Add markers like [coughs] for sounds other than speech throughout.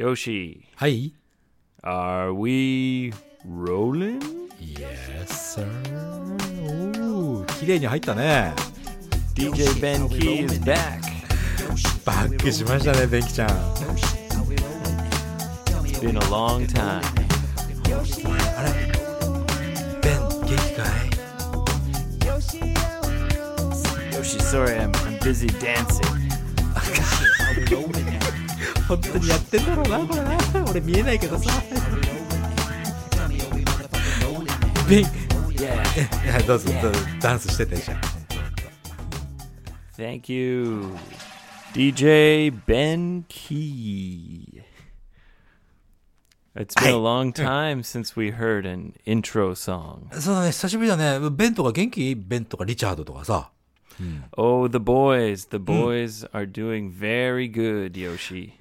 Yoshi, はい。 are we rolling? Yes, sir. おー、綺麗に入ったね。 DJ Ben Key is back. バックしましたね、ベンキちゃん。 It's been a long time. あれベン、元気かい Yoshi, sorry, I'm, I'm busy dancing. [laughs] 本当にやってんだろうな、これな。俺見えないけどさ。[laughs] ベン、 Yeah. いやどうぞ、どうぞダンスしててじゃん。 Thank you, DJ Ben Key. It's been Hey. a long time since we heard an intro song. そうだね、久しぶりだね。ベンとか元気ベンとかリチャードとかさ。 Oh, the boys. The boys are doing very good, Yoshi.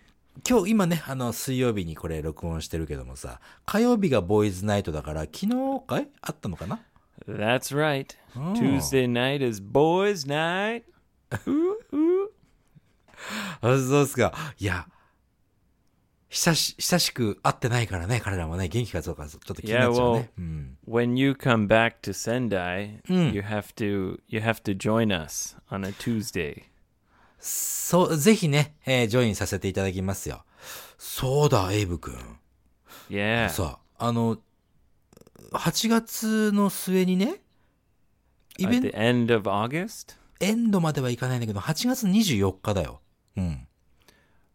今日今ね、あの、水曜日にこれ録音してるけどもさ、火曜日がボーイズナイトだから、昨日かい？あったのかな？That's right. Tuesday night is boys' night. あ、そうですか。いや、久し、久しく会ってないからね、彼らもね、元気かどうかちょっと気になっちゃうね。うん。When you come back to Sendai, you have to you have to join us on a Tuesday. そう、ぜひね、えージョインさせていただきますよ。そうだ、エイブ君。Yeah. さあ、あの、8月の末にね、イベン the ト、end of August? エンドまではいかないんだけど、8月24日だよ。うん。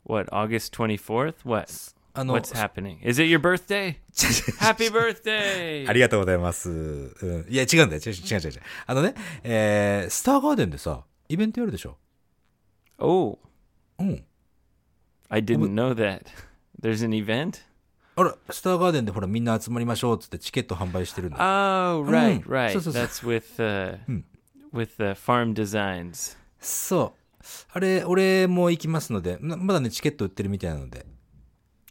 What, August 24th? What? あの、What's happening? Is it your birthday? [laughs] Happy birthday! ありがとうございます。うん。いや、違うんだよ。違う違う違う違う。あのね、えー、スターガーデンでさ、イベントやるでしょ。Oh, うん。I didn't know that. There's an event? あら、スターガーデンでほらみんな集まりましょうっつってチケット販売してるんだよ。Oh, right, right. so, so, so. That's with uh, [laughs] with uh, Farm Designs. そう。あれ、俺も行きますので、なまだね、チケット売ってるみたいなので。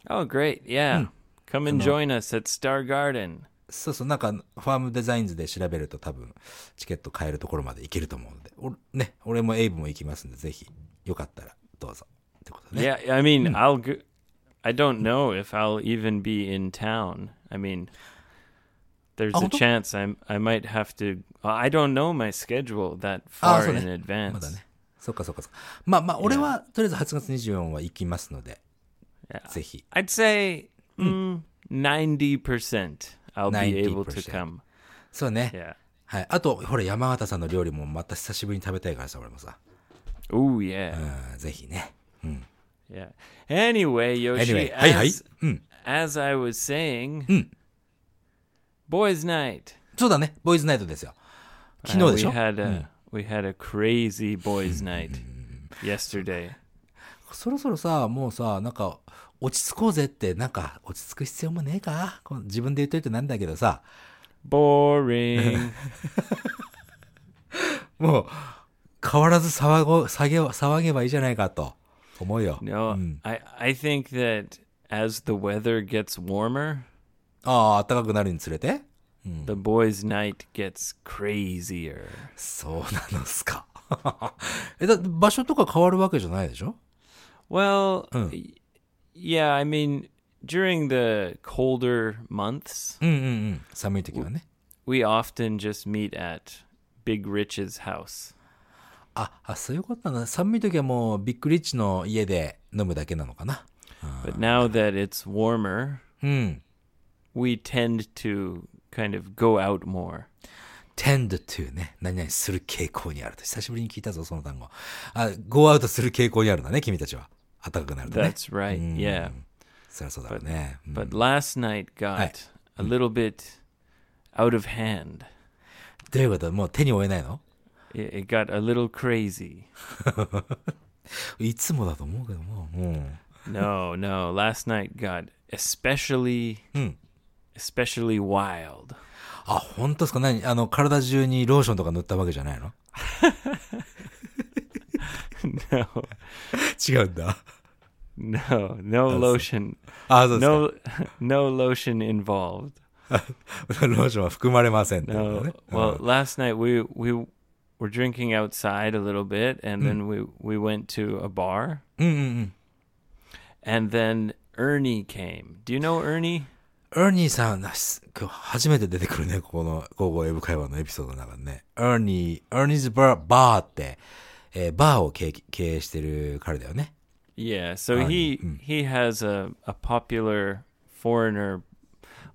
Oh, great. Yeah. Come and join us at Star Garden. そうそう、なんか、ファームデザインズで調べると多分、チケット買えるところまで行けると思うので、おね、俺もエイブも行きますんで、ぜひ、よかったら、どうぞ。ってことね。Yeah, I mean, I'll go. I don't know if I'll even be in town. I mean, there's a Oh, chance I'm I might have to. I don't know my schedule that あ far そう in ね。ま advance. だね。そっかそっかそっか。まあまあ、俺は、とりあえず8月24は行きますので、Yeah. ぜひ。I'd say mm, ninety percent I'll be able to 90%. come. そうね。Yeah. はい。あと、ほら、山形さんの料理もまた久しぶりに食べたいからさ、俺もさ。Oh yeah, うん、ぜひね。yeah. Anyway, Yoshi, Anyway, はいはい as,。うん。as I was saying, Mm. boys' night. そうだね。ボーイズナイトですよ。昨 Uh, 日でし we ょ had a we had a crazy boys' night yesterday. そろそろさ、もうさ、なんか、落ち着こうぜって、なんか、落ち着く必要もねえかこう自分で言っといてなんだけどさ、Boring. もう、変わらず騒ご、騒げ、騒げばいいじゃないかと、思うよ。 no, I I think that as the weather gets warmer, ああ、暖かくなるにつれて the boys' night gets crazier. そうなのっすか。え、だ場所とか変わるわけじゃないでしょ [laughs] Well, Mm. y- yeah, I mean, during the colder months, うんうんうん。寒い時はね。 we often just meet at Big Rich's house. あ、あ、そういうことなんだ。寒い時はもう、ビッグリッチの家で飲むだけなのかな？But now that it's warmer, うん。we tend to kind of go out more. tend to ね。何々する傾向にあると。久しぶりに聞いたぞ、その単語。あ、go out する傾向にあるんだね、君たちは。暖かくなるとね。That's right. Yeah. そりゃそうだろうね。うん But last night got a little bit out of hand. どういうこと？もう手に負えないの？It, got a little crazy. いつもだと思うけども。うん。No, no. Last night got especially, Hmm. especially wild. あ、本当ですか何あの、体中にローションとか塗ったわけじゃないの no, 違うんだ。no, no lotion. あ、そうですか。No, no lotion involved. ローションは含まれませんってこと No. ね。Well, last night we we were drinking outside a little bit, and then we we went to a bar, うんうんうん。 and then Ernie came. Do you know Ernie? エーニーさん、なす今日初めて出てくるね、ここの、高校英語会話のエピソードの中でね。エーニー、エーニーズバー、バーって、えーバーを経経営してる彼だよね。 Yeah, so Ernie, he he has a, a popular foreigner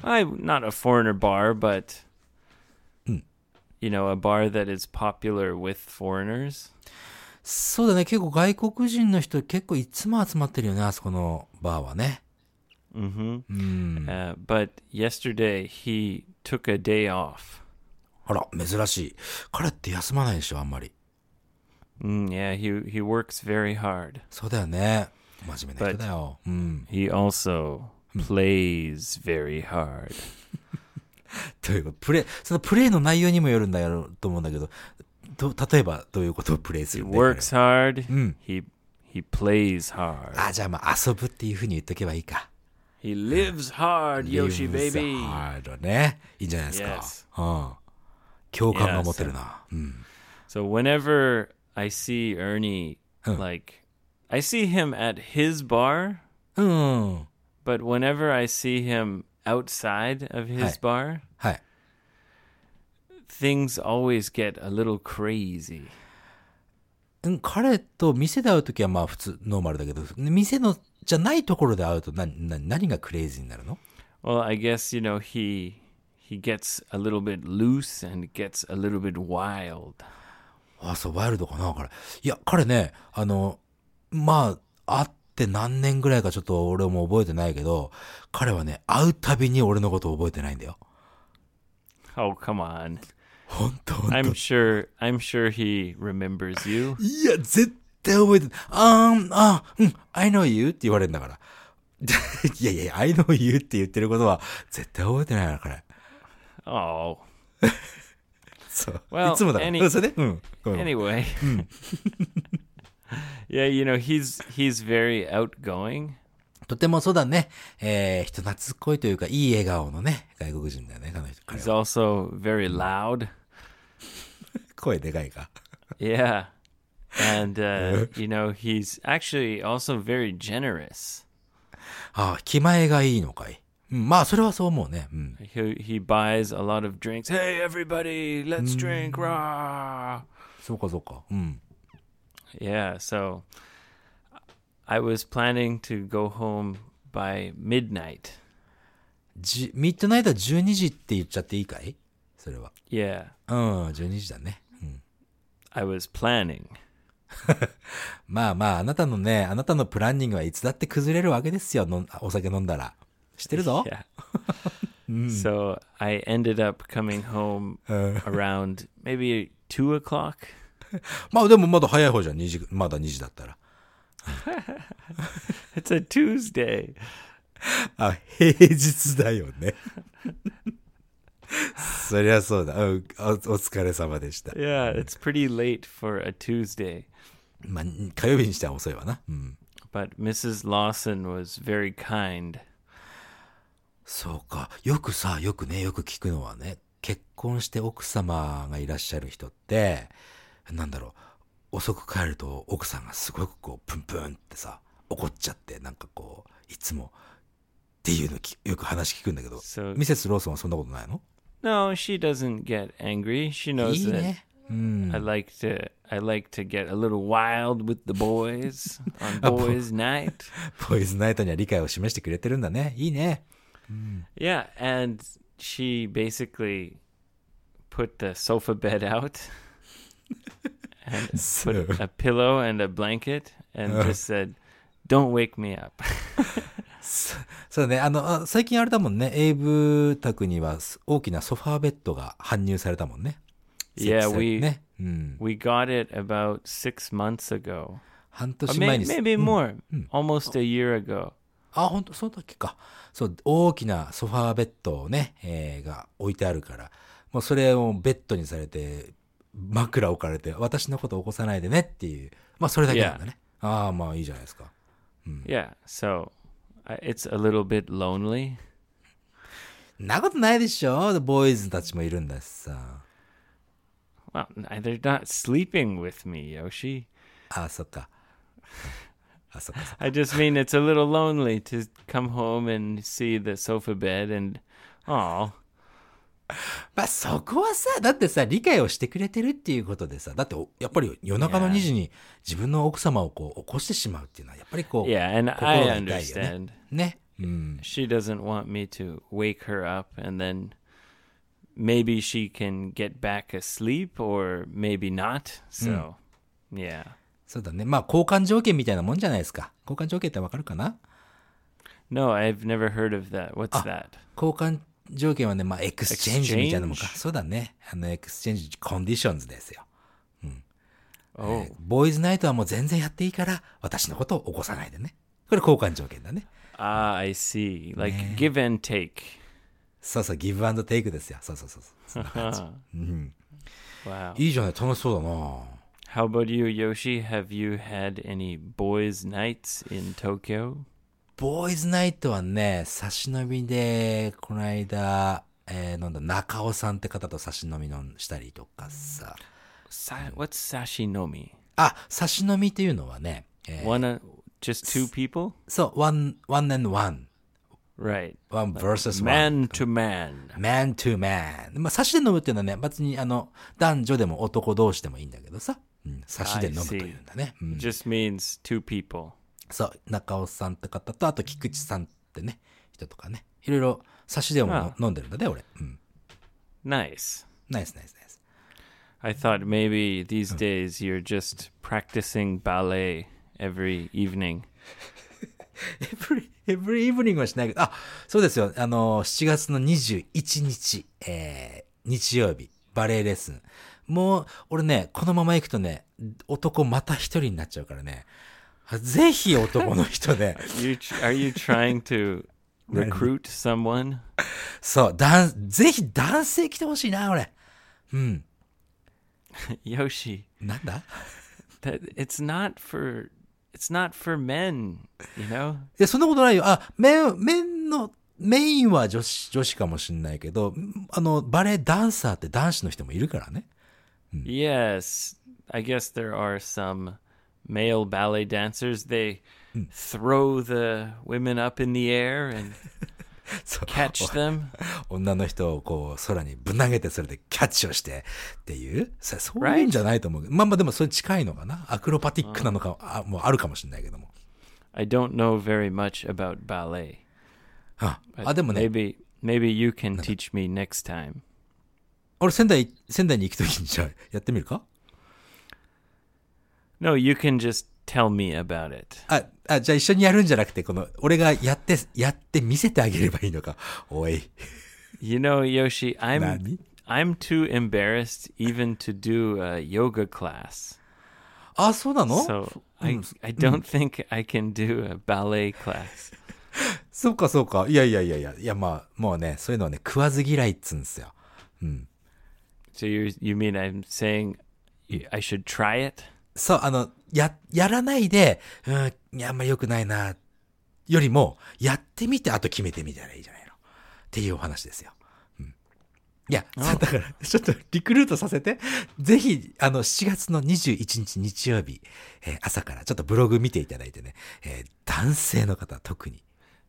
I not a foreigner bar, but you know, a bar that is popular with foreigners. そうだね、結構外国人の人結構いつも集まってるよね、あそこのバーはね。 Mhm. うん。 Uh, but yesterday he took a day off. あら、珍しい。彼って休まないでしょ、あんまり。 Mm, yeah, he he works very hard. そうだよね。真面目な人だよ。うん。 He also plays very hard. [laughs] ということ、プレイ、そのプレイの内容にもよるんだよと思うんだけど、ど例えばどういうことをプレイす He るんだよ works hard. Mm. He he plays hard. あ、じゃあまあ遊ぶっていうふうに言っとけばいいか。He lives hard, Yoshi baby. hard ね。いいんじゃないですか。Yes. うん。共感が持てるな。うん。So whenever I see Ernie, like I see him at his bar, うん。but whenever I see him outside of his Hi. bar, はい。things always get a little crazy. うん、彼と店で会うときはまあ普通、ノーマルだけど、店の、じゃないところで会うと何、何、何がクレイジーになるの Well, I guess you know he he gets a little bit loose and gets a little bit wild. あ、そう、ワイルドかな、彼。いや、彼ね、あの、まあ、会って何年ぐらいかちょっと俺も覚えてないけど、彼はね、会うたびに俺のこと覚えてないんだよ。Oh, come on. 本当本 I'm 当 sure I'm sure he remembers you. いや、絶対覚えてない。ああー、うん、I know you って言われるんだから。[laughs] いやいや、I know you って言ってることは、絶対覚えてないから、彼。Oh. [laughs] そう。Well, いつもだ any- それで、うん Anyway. [laughs] yeah, you know, he's he's very outgoing. とてもそうだね。えー、人懐っこいというか、いい笑顔のね、外国人だよね、彼の人。彼 He's は also very loud. 声でかいか。Yeah. And uh, you know, he's actually also very generous. ああ、気前がいいのかい。うん、まあ、それはそう思うね。うん。He he buys a lot of drinks. Hey everybody, let's drink. Rah! そうか、そうか。うん。Yeah, so I was planning to go home by midnight. じ、ミッドナイトは12時って言っちゃっていいかいそれは。Yeah, うん、12時だね。うん。I was planning. まあまあ、あなたのね、あなたのプランニングはいつだって崩れるわけですよ。のお酒飲んだら。知ってるぞ。Yeah. So I ended up coming home うん around maybe two o'clock. [laughs] まあでもまだ早い方じゃん。2時、まだ2時だったら。[laughs] It's a Tuesday. あ、平日だよね。[laughs] そりゃそうだ。うんおお疲れ様でした。Yeah, it's pretty late for a Tuesday. まあ、火曜日にしては遅いわな。うん。But Mrs. Lawson was very kind. そうか。よくさ、よくね、よく聞くのはね、結婚して奥様がいらっしゃる人って、なんだろう、遅く帰ると奥さんがすごくこう、プンプンってさ、怒っちゃって、なんかこう、いつも、っていうのきよく話聞くんだけど、So ミセス・ローソンはそんなことないの no, she doesn't get angry. She knows いい that ね。うん。I like to I like to get a little wild with the boys on boys' night. ボーイズナイトには理解を示してくれてるんだね。いいね。Yeah, and she basically put the sofa bed out and So- put a pillow and a blanket and Uh. just said, "Don't wake me up." そうね、あの、あ最近あれだもんね、エイブ宅には大きなソファーベッドが搬入されたもんね。Yeah, we ね。うん。we got it about six months ago, 半年前に。maybe うん more, almost a year ago. あ、本当そうだっけか。そう、大きなソファーベッドをね、えーが置いてあるから、もうそれをベッドにされて、枕置かれて、私のこと起こさないでねっていう、まあそれだけなんだね。ああ、まあいいじゃないですか。Yeah, so uh, it's a little bit lonely. んなことないでしょボーイズたちもいるんだしさ。Well, they're not sleeping with me, Yoshi. ああ、そっか。あ、そっか。I just mean it's a little lonely to come home and see the sofa bed and, oh, まあそこはさ、だってさ、理解をしてくれてるっていうことでさ、だっておやっぱり夜中の Yeah. 2時に自分の奥様をこう起こしてしまうっていうのは、やっぱりこう、yeah, and 心が痛いよね understand. ね。うん。She doesn't want me to wake her up and then maybe she can get back asleep or maybe not. So, yeah. そうだね。まあ交換条件みたいなもんじゃないですか。交換条件ってわかるかな No, I've never heard of that. What's that? 交換条件はね、まあ exchange みたいなもんか。そうだね。あの exchange conditions ですよ。Oh, boys night はもう全然やっていいから、私のことを起こさないでね。これ交換条件だね。ah, I see. Like give and take. そうそう、ギブアンドテイクですよ。そうそうそうそんな感じ。[laughs] Wow. いいじゃない、楽しそうだな How about you, Yoshi? Have you had any boys' nights in Tokyo? ボーイズナイトはね、差し飲みで、この間、えー、なんだ、中尾さんって方と差し飲みのしたりとかさ。Sa- what's sashinomi? あ、差し飲みっていうのはね、えー One, uh, just two people? そう、one, one and one. Right. one versus one. Man to man. man to man. まあ、差しで飲むっていうのはね、別にあの、男女でも男同士でもいいんだけどさ。うん、差しで飲むというんだね。うん、Just means two people. そう、中尾さんって方と、あと菊池さんってね、人とかね。いろいろ差しでもあ飲んでるんだね、俺。うん。Nice. ナイスナイスナイス。I thought maybe these days you're just practicing ballet every evening. [laughs] every, every evening はしないけど、あ、そうですよ。あの、7月の21日、えー、日曜日、バレエレッスン。もう、俺ね、このまま行くとね、男また一人になっちゃうからね。ぜひ男の人ね。You tr- are you trying to recruit someone? そう、だん、ぜひ男性来てほしいな、俺。うん。Yoshi, なんだ that it's not for it's not for men, you know? いや、そんなことないよ。あ、メン、メンの、メインは女子、女子かもしんないけど、あの、バレエダンサーって男子の人もいるからね。Yes, I guess there are some male ballet dancers. They throw the women up in the air and catch them. 女の人をこう、空にぶん投げて、それでキャッチをしてっていう、そそういうんじゃないと思う。まあまあでもそれ近いのかな。アクロバティックなのか、あもうあるかもしれないけども。I don't know very much about ballet. ああ、でもね、maybe maybe you can teach me next time. 俺仙台、仙台に行くときにじゃあやってみるか No, you can just tell me about it. あ、あ、じゃあ一緒にやるんじゃなくて、この、俺がやって、やって見せてあげればいいのか。おい。 You know, Yoshi, I'm Nani? I'm too embarrassed even to do a yoga class. あ、そうなの So I I don't think I can do a ballet class. [laughs] そうかそうか。いやいやいやいや。いやまあ、もうね、そういうのはね、食わず嫌いっつうんですよ。 So you you mean I'm saying y- I should try it? そう、あの、や、やらないで、うん、あんま良くないな、よりも、やってみて、あと決めてみたらいいじゃないの。っていうお話ですよ。うん。いや、だから、ちょっとリクルートさせて。ぜひ、あの、7月の21日日曜日、えー朝からちょっとブログ見ていただいてね、えー男性の方特に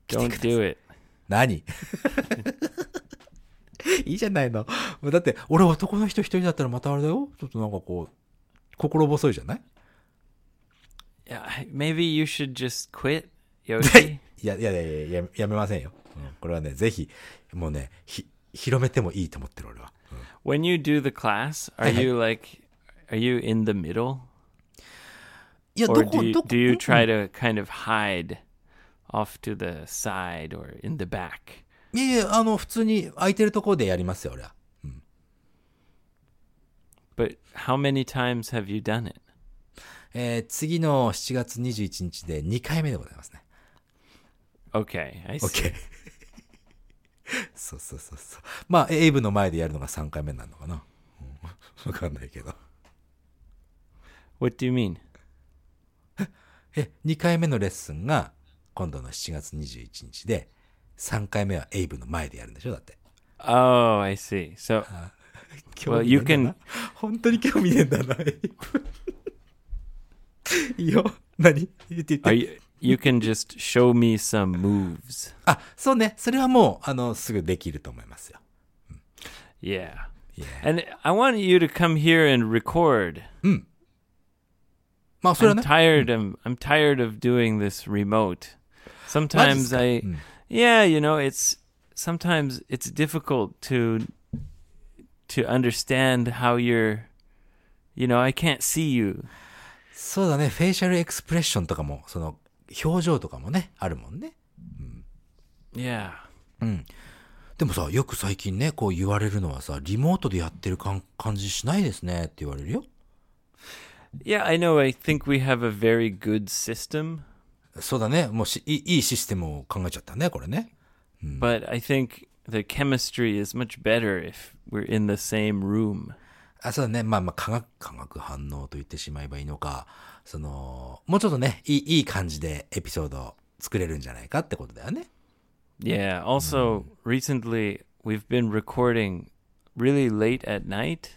来てください。何？[laughs] いいじゃないの。もうだって、俺男の人一人だったらまたあれだよ。ちょっとなんかこう、心細いじゃない Yeah, maybe you should just quit, Yoshi. いや、いやいやいやや、やめませんよ。うんこれはね、ぜひ、もうね、ひ、広めてもいいと思ってる俺は。うん when you do the class, are you like are you in the middle いや、or ど do こ、you, どこ、do you try to kind of hide off to the side or in the back? いやいや、あの、普通に空いてるところでやりますよ、俺は。But how many times have you done it? えー次の7月21日で2回目でございますね。Okay, I see. OK。[laughs] そうそうそうそう。まあ、エイブの前でやるのが3回目になるのかな。うんわかんないけど。What do you mean? え、2回目のレッスンが今度の7月21日で、3回目はエイブの前でやるんでしょ？だって。Oh, I see. So [laughs] 興味ね you えんだな can- [laughs] 本当に興味ねえんだな、エイブ。いいよ。 何言って言って。 Are you? [laughs] You can just show me some moves. あ、そうね。それはもう、あの、すぐできると思いますよ。 Yeah. Yeah. And I want you to come here and record. まあ、それは I'm ね。 tired. I'm I'm tired of doing this remote. マジっす Sometimes か I, うん yeah, you know, it's sometimes it's difficult to to understand how you're. You know, I can't see you. そうだね。フェイシャルエクスプレッションとかも、その、表情とかもね、あるもんね。Yeah. でもさ、よく最近ね、こう言われるのはさ、リモートでやってるかん感じしないですねって言われるよ。Yeah, I know. I think we have a very good system, そうだね。もうしいいいいシステムを考えちゃったね、これね。but I think the chemistry is much better if we're in the same room. あ、そうだね。まあまあ、化学、化学反応と言ってしまえばいいのか、その、もうちょっとね、いい、いい感じでエピソードを作れるんじゃないかってことだよね。 Yeah. Also, recently we've been recording really late at night.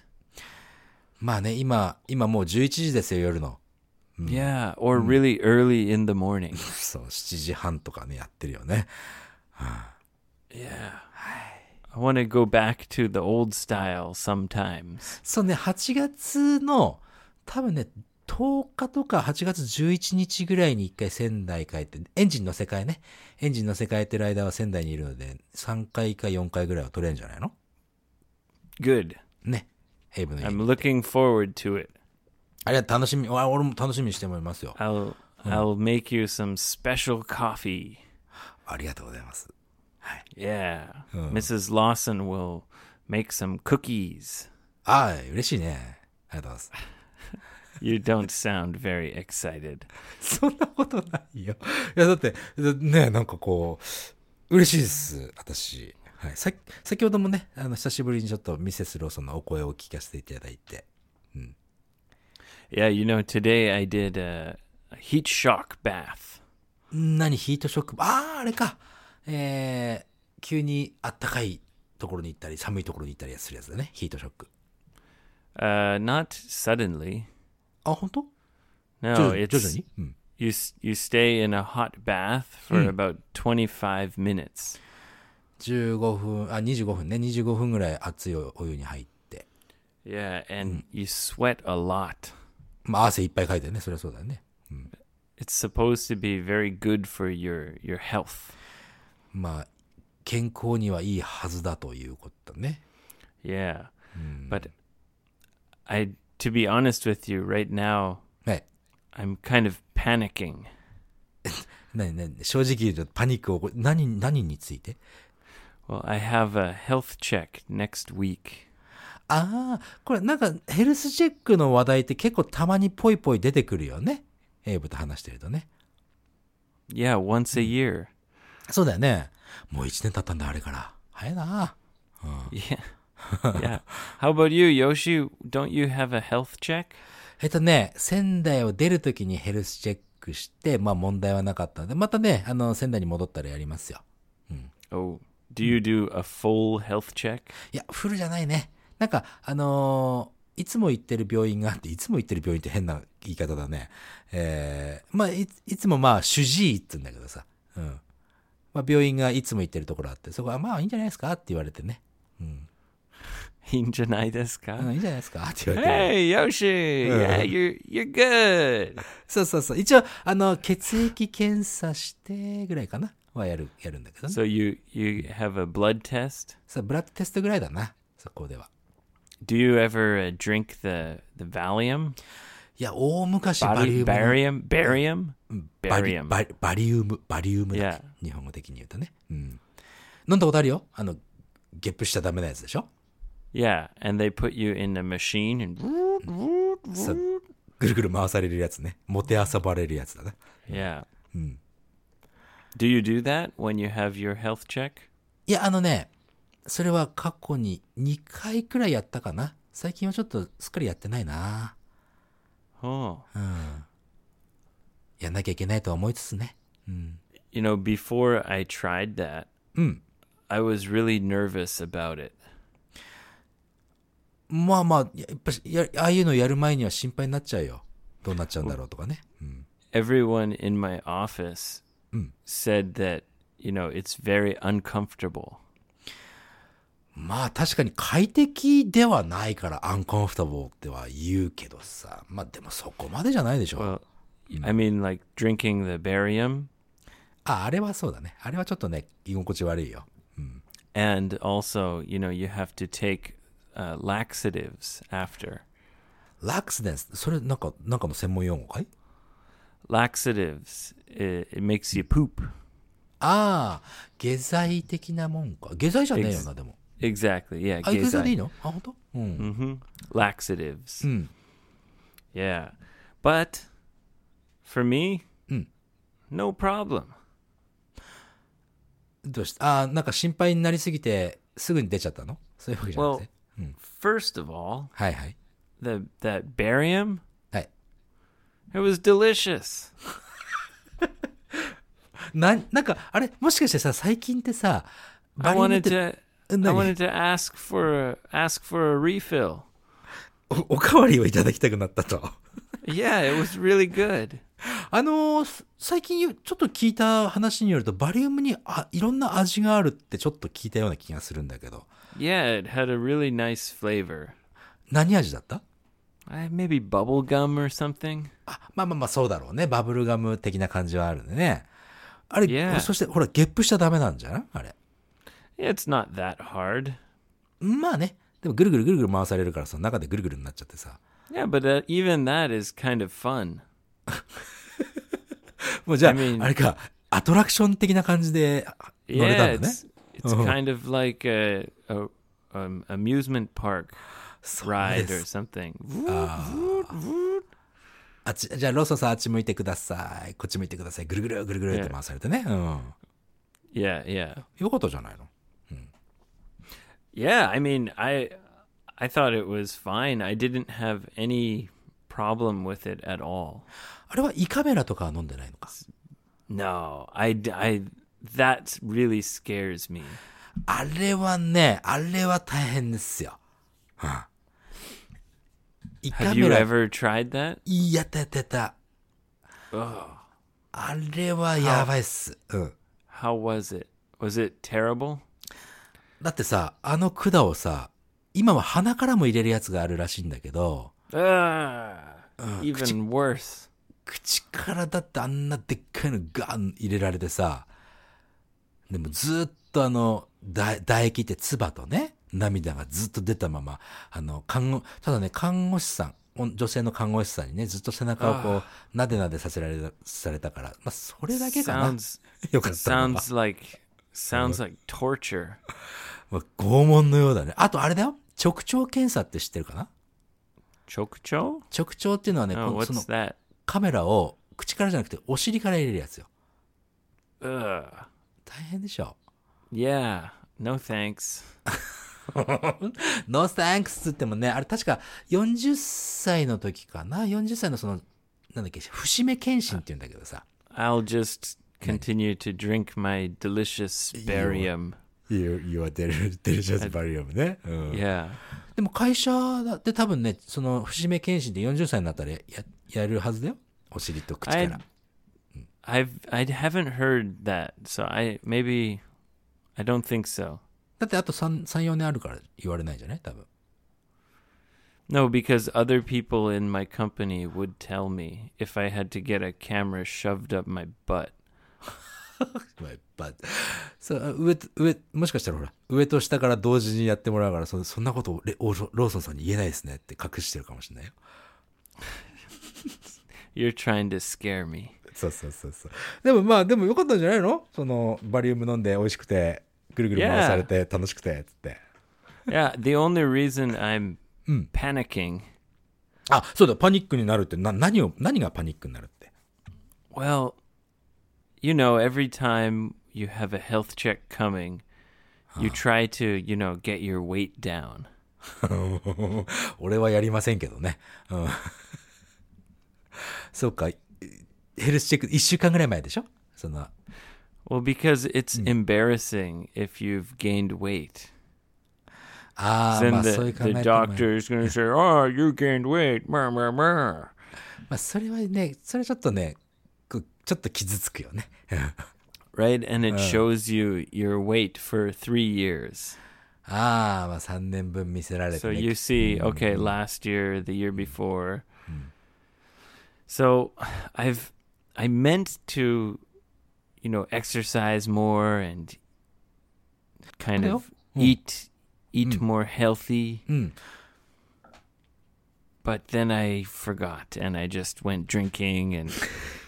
まあね、今、今もう11時ですよ、夜の。 Yeah, or really early in the morning. そう、7時半とかね、やってるよね。 Yeah. I want to go back to the old style sometimes. そうね、8月の、多分ね、10日とか8月11日ぐらいに一回仙台帰って、エンジン乗せ替えね。エンジン乗せ替えてる間は仙台にいるので、3回か4回ぐらいは取れるんじゃないの？Good. ね。エイブの家 I'm looking forward to it. あれは楽しみ、あ俺も楽しみにしてもいますよ。I'll I'll make you some special coffee. ありがとうございます。Yeah. Mrs. Lawson will make some cookies. ああ、嬉しいね。ありがとうございます。[laughs] You don't sound very excited. [laughs] そんなことないよ。いや、だって、ね、なんかこう、嬉しいです、私。はい。さ先ほどもね、あの、久しぶりにちょっとミセスローソンのお声を聞かせていただいて。Yeah, you know, today I did a, a heat shock bath. 何、ヒートショック？ああ、あれか。えー、急にあったかいところに行ったり、寒いところに行ったりするやつだね。ヒートショック。Uh, not suddenly. あ、本当？No, it's you you stay in a hot bath for about 25 minutes. 15分、あ、25分ね。25分ぐらい熱いお湯に入って。Yeah, and you sweat a lot. まあ、汗いっぱいかいてね。そりゃそうだよね。It's supposed to be very good for your your health. まあ、健康にはいいはずだということだね。Yeah. But I to be honest with you right now, はい。I'm kind of panicking. なになに正直言うとパニックを起こ何、何について Well, I have a health check next week. ああ、これなんかヘルスチェックの話題って結構たまにぽいぽい出てくるよね。エイブと話してるとね。Yeah, once a year. そうだよね。もう一年経ったんだ、あれから。早いな。Yeah. yeah. How about you, Yoshi? Don't you have a health check? えっとね、仙台を出るときにヘルスチェックして、まあ問題はなかったんで、またね、あの、仙台に戻ったらやりますよ。Oh, do you do a full health check? いや、フルじゃないね。なんか、あのーいつも行ってる病院があって、いつも行ってる病院って変な言い方だね。えー、まあ、いいつもまあ、主治医って言うんだけどさ。うん。まあ、病院がいつも行ってるところあって、そこはまあ、いいんじゃないですかって言われてね。うん。いいんじゃないですか?うんいいんじゃないですか？[laughs] って言われて。Hey, Yoshi. Yeah, you're you're good. そうそうそう。一応、あの、血液検査してぐらいかなはやる、やるんだけどね。So you you have a blood test? さブラッドテストぐらいだな。そこでは。Do you ever uh, drink the the Valium? いや、大昔バリウムの。barium? Barium? バリ Barium. バリバリウム、バリウムだ.日本語的に言うとね。うん。飲んだことあるよ？あの、ゲップしちゃダメなやつでしょ？Yeah, and they put you in a machine and ぐるぐる回されるやつね。もてあそばれるやつだな。yeah. Do you do that when you have your health check? いや、あのね、それは過去に2回くらいやったかな。最近はちょっとすっかりやってないな。Oh. やんなきゃいけないとは思いつつね。 You know, before I tried that, うん。 I was really nervous about it. まあまあ、ややっぱしや、ああいうのやる前には心配になっちゃうよ。どうなっちゃうんだろうとかね。うん。 everyone in my office Mm. said that, you know, it's very uncomfortable. まあ確かに快適ではないからアンコンフタボーっては言うけどさ。まあでもそこまでじゃないでしょ。Well, I mean, like drinking the barium? あ、あれはそうだね。あれはちょっとね、居心地悪いよ。and also, you know, you have to take uh, laxatives after. ラクスデンス、それなんか、なんかの専門用語かい？Laxatives, it, it makes you poop. ああ、下剤的なもんか。下剤じゃねえよな、でも。Exactly. Yeah. あ、下剤でいい gezai. のあ、本当？うん。 hmm Laxatives. うん。 Yeah. But for me, Mm. no problem. どうしたあーなんか心配になりすぎて、すぐに出ちゃったのそういうわけじゃなく Well, て。うん。 first of all, はいはい。 the that barium, はい。 it was delicious. [laughs] な、なんか、あれ、もしかしてさ、最近ってさ、 I リウムっ wanted て to I 何？Wanted to ask for a, ask for a refill. おおかわりをいただきたくなったと。Yeah, it was really good. あの最近ちょっと聞いた話によると、バリウムにあいろんな味があるってちょっと聞いたような気がするんだけど。Yeah, it had a really nice flavor. 何味だった？Uh, maybe bubble gum or something. あ、まあまあまあそうだろうね。バブルガム的な感じはあるんでね。あれ、Yeah. そしてほら、ゲップしちゃダメなんじゃない？あれ。Yeah, it's not that hard. まあね。でもぐるぐるぐるぐる回されるから、その中でぐるぐるになっちゃってさ。Yeah, but uh, even that is kind of fun. [laughs] もうじゃあ、I mean- あれか、アトラクション的な感じで乗れた Yeah, んだね？it's it's Uh-huh. kind of like a, a um, amusement park ride で or す something. [laughs] あっち、じゃあローソンさんあっち向いてください。こっち向いてください。ぐるぐるぐるぐるって回されてね。うん。Yeah, yeah, よかったじゃないの？yeah. I mean, I I thought it was fine. I didn't have any problem with it at all. あれは胃カメラとかは飲んでないのか。 No, I d- I that really scares me. あれはね、あれは大変ですよ。うん。胃カ Have メ you ラ、 ever tried that? やったやったやった。あれはやばいっす。うん。 How was it? Was it terrible? だってさ、あの管をさ、今は鼻からも入れるやつがあるらしいんだけど、Ah, even worse. 口からだってあんなでっかいのガン入れられてさ、でもずっとあの、だ唾液って唾とね、涙がずっと出たまま、あの、看護、ただね、看護師さん、お女性の看護師さんにね、ずっと背中をこう、なでなでさせられた、されたから、まあ、それだけかな。Sounds [laughs] よかった sounds like sounds like torture. まあ、拷問のようだね。あとあれだよ。直腸検査って知ってるかな？Chokcho? 直腸っていうのはね、Oh, このその?カメラを口からじゃなくてお尻から入れるやつよ。Ugh. 大変でしょ？Yeah. No thanks. [laughs] No thanks つってもね、あれ確か40歳の時かな ?40 歳のその、なんだっけ、節目検診って言うんだけどさ。I'll just continue to drink my delicious barium. You, you are delicious barium ね。うん。 Yeah. でも会社だって多分ね、その節目検診で40歳になったらややるはずだよ。お尻と口か I ら。 [laughs] I've I haven't heard that. So I maybe I don't think so. だってあと3、3 4年あるから言われないんじゃない多分。 No, because other people in my company would tell me if I had to get a camera shoved up my butt. [laughs] But そう上と上もしかしたらほら上と下から同時にやってもらうからそそんなことをローソンさんに言えないですねって隠してるかもしれないよ。[laughs] You're trying to scare me. そうそうそうそう。でもまあでもよかったんじゃないの？そのバリウム飲んで美味しくてぐるぐる回されて楽しくてつって、Yeah, the only reason I'm panicking, あそうだパニックになるってな何を何がパニックになるって？Well, you know, every time you have a health check coming, you try to, you know, get your weight down. [laughs] 俺はやりませんけどね。うん。そうか。ヘルスチェック、一週間ぐらい前でしょその、 [laughs] Well, because it's embarrassing if you've gained weight. ああ、 Then まあ the, そういう考え the 方も doctor is going to say, oh, you gained weight. Mer, mer, mer. [laughs] まあそれはね、それちょっとね、 ちょっと傷つくよね。 Right? [laughs] And it shows you your weight for three years. ああ、まあ3年分見せられて、 So ね。 you see, okay, last year, the year before. So I've I meant to, you know, exercise more and kind of eat eat more healthy. うん。 But then I forgot and I just went drinking and [laughs]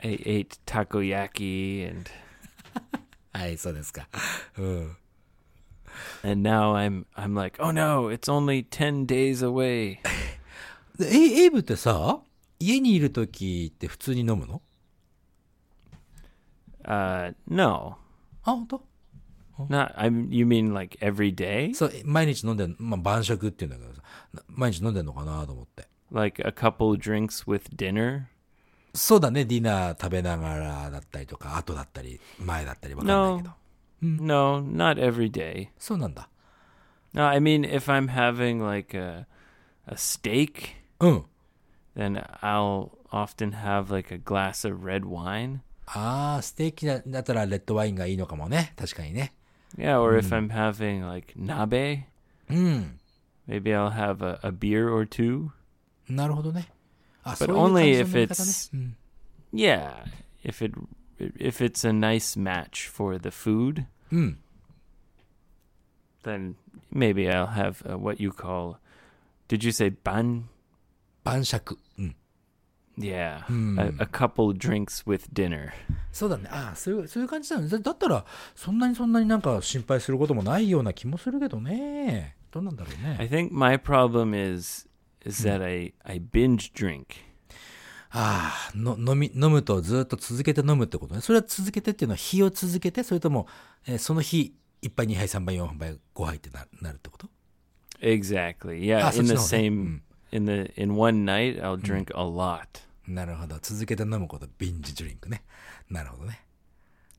I ate takoyaki and [laughs] はい、そうですか。うん。 and now I'm I'm like, "Oh no, it's only 10 days away." [laughs] でえエイブってさ、家にいるときって普通に飲むの Uh no. あ、本当 Not I'm you mean like every day? そう、毎日飲んでんまあ晩酌って言うんだけどさ、な毎日飲んでんのかなと思って。 Like a couple drinks with dinner? そうだね、ディナー食べながらだったりとか、後だったり、前だったりわかんないけど。No, not every day. そうなんだ。No, I mean if I'm having like a a steak, うん。then I'll often have like a glass of red wine. ああ、ステーキだだったらレッドワインがいいのかもね。確かにね。Yeah, or if I'm having like nabe, うん。maybe I'll have a, a beer or two. なるほどね。あ、 But そういう感 only じの if 飲み方 it's ね。 yeah, if it if it's a nice match for the food, うん。うん。 then maybe I'll have uh, what you call Did you say ban? 晩酌。うん。 Yeah, a, a couple drinks with dinner. そうだね。ああ、そういう、そういう感じだよね。だだったら、そんなにそんなになんか心配することもないような気もするけどね。どうなんだろう I ね。 think my problem is is that I I binge drink. ああ、の、飲み、飲むとずっと続けて飲むってことね。それは続けてっていうのは日を続けて、それとも、えーその日、1杯、2杯、3杯、4杯、5杯ってななるってこと Exactly. Yeah, Ah, in the eh? same in the in one night I'll drink a lot. なるほど。続けて飲むこと、ビンジドリンクね。なるほどね。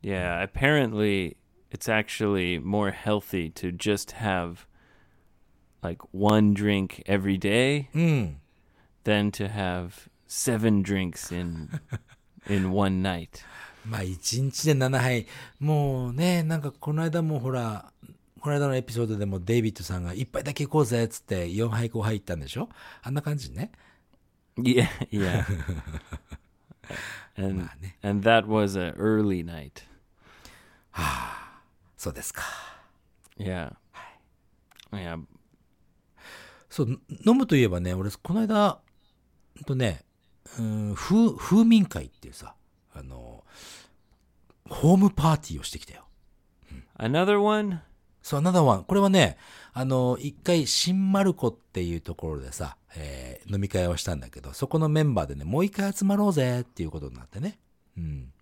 Yeah, apparently it's actually more healthy to just have like one drink every day うん。 than to have seven drinks in [laughs] in one night. まあ、1日で7杯。もうね、なんかこの間もほら、この間のエピソードでもデイビッドさんが1杯だけ行こうぜっつって4杯5杯行ったんでしょあんな感じね。 Yeah, yeah. [laughs] and and that was a early night. [sighs] そうですか。 Yeah. Yeah. そう、飲むといえばね、俺、この間、ほんとね、うん、風、風民会っていうさ、あの、ホームパーティーをしてきたよ。Another one? そう、another one。これはね、あの、一回、新丸子っていうところでさ、えー飲み会をしたんだけど、そこのメンバーでね、もう一回集まろうぜっていうことになってね。うん。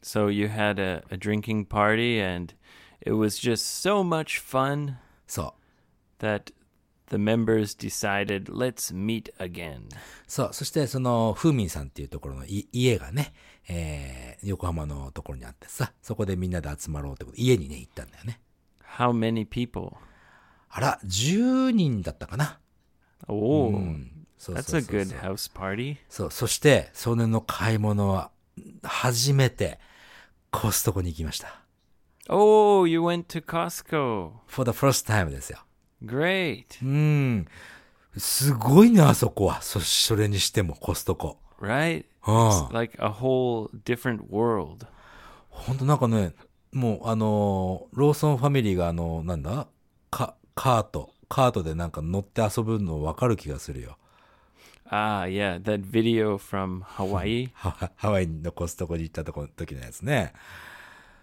So you had a, a drinking party and it was just so much fun そう。that the members decided let's meet again. そう。そして、その、風民さんっていうところのい家がね、えー横浜のところにあってさ、そこでみんなで集まろうってこと、家にね、行ったんだよね。How many people? あら、10人だったかな。Oh, うん。that's a good house party. そう。そして、そ年の買い物は、初めて、コストコに行きました。Oh, you went to Costco. for the first time ですよ。Great. うん。すごいね、あそこは。そ、それにしても、コストコ。Right? うん。Like a whole different world. ほんとなんかね、もう、あのー、ローソンファミリーがあの、なんだ？か、カート。カートでなんか乗って遊ぶの分かる気がするよ。Ah, yeah, that video from Hawaii. ハワハワイのコストコに行ったとこ時のやつね。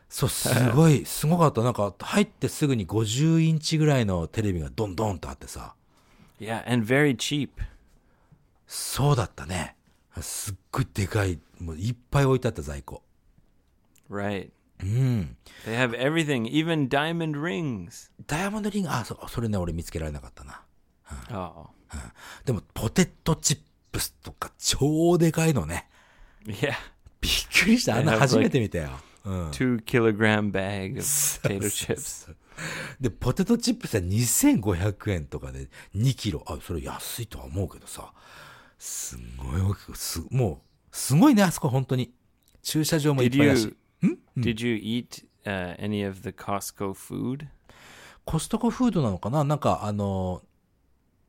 そう、すごい、すごかった。なんか、入ってすぐに50インチぐらいのテレビがドンドンとあってさ。Yeah, and very cheap. そうだったね。すっごいでかい、もういっぱい置いてあった在庫。Right. うん。They have everything, even diamond rings. ダイヤモンドリング、あ、そそれね、俺見つけられなかったな。Oh. でも、ポテトチップスとか超でかいのね。[laughs] Yeah. [laughs] びっくりした。あんな初めて見たよ。うん。Two kilogram bag of [laughs] potato chips. で、ポテトチップスは2500円とかで2キロ。あ、それ安いとは思うけどさ。すんごい大きく、す、もう、すごいね、あそこ本当に。駐車場もいっ Did ぱいだ you し。did you eat uh, any of the Costco food? コストコフードなのかな？なんかあの、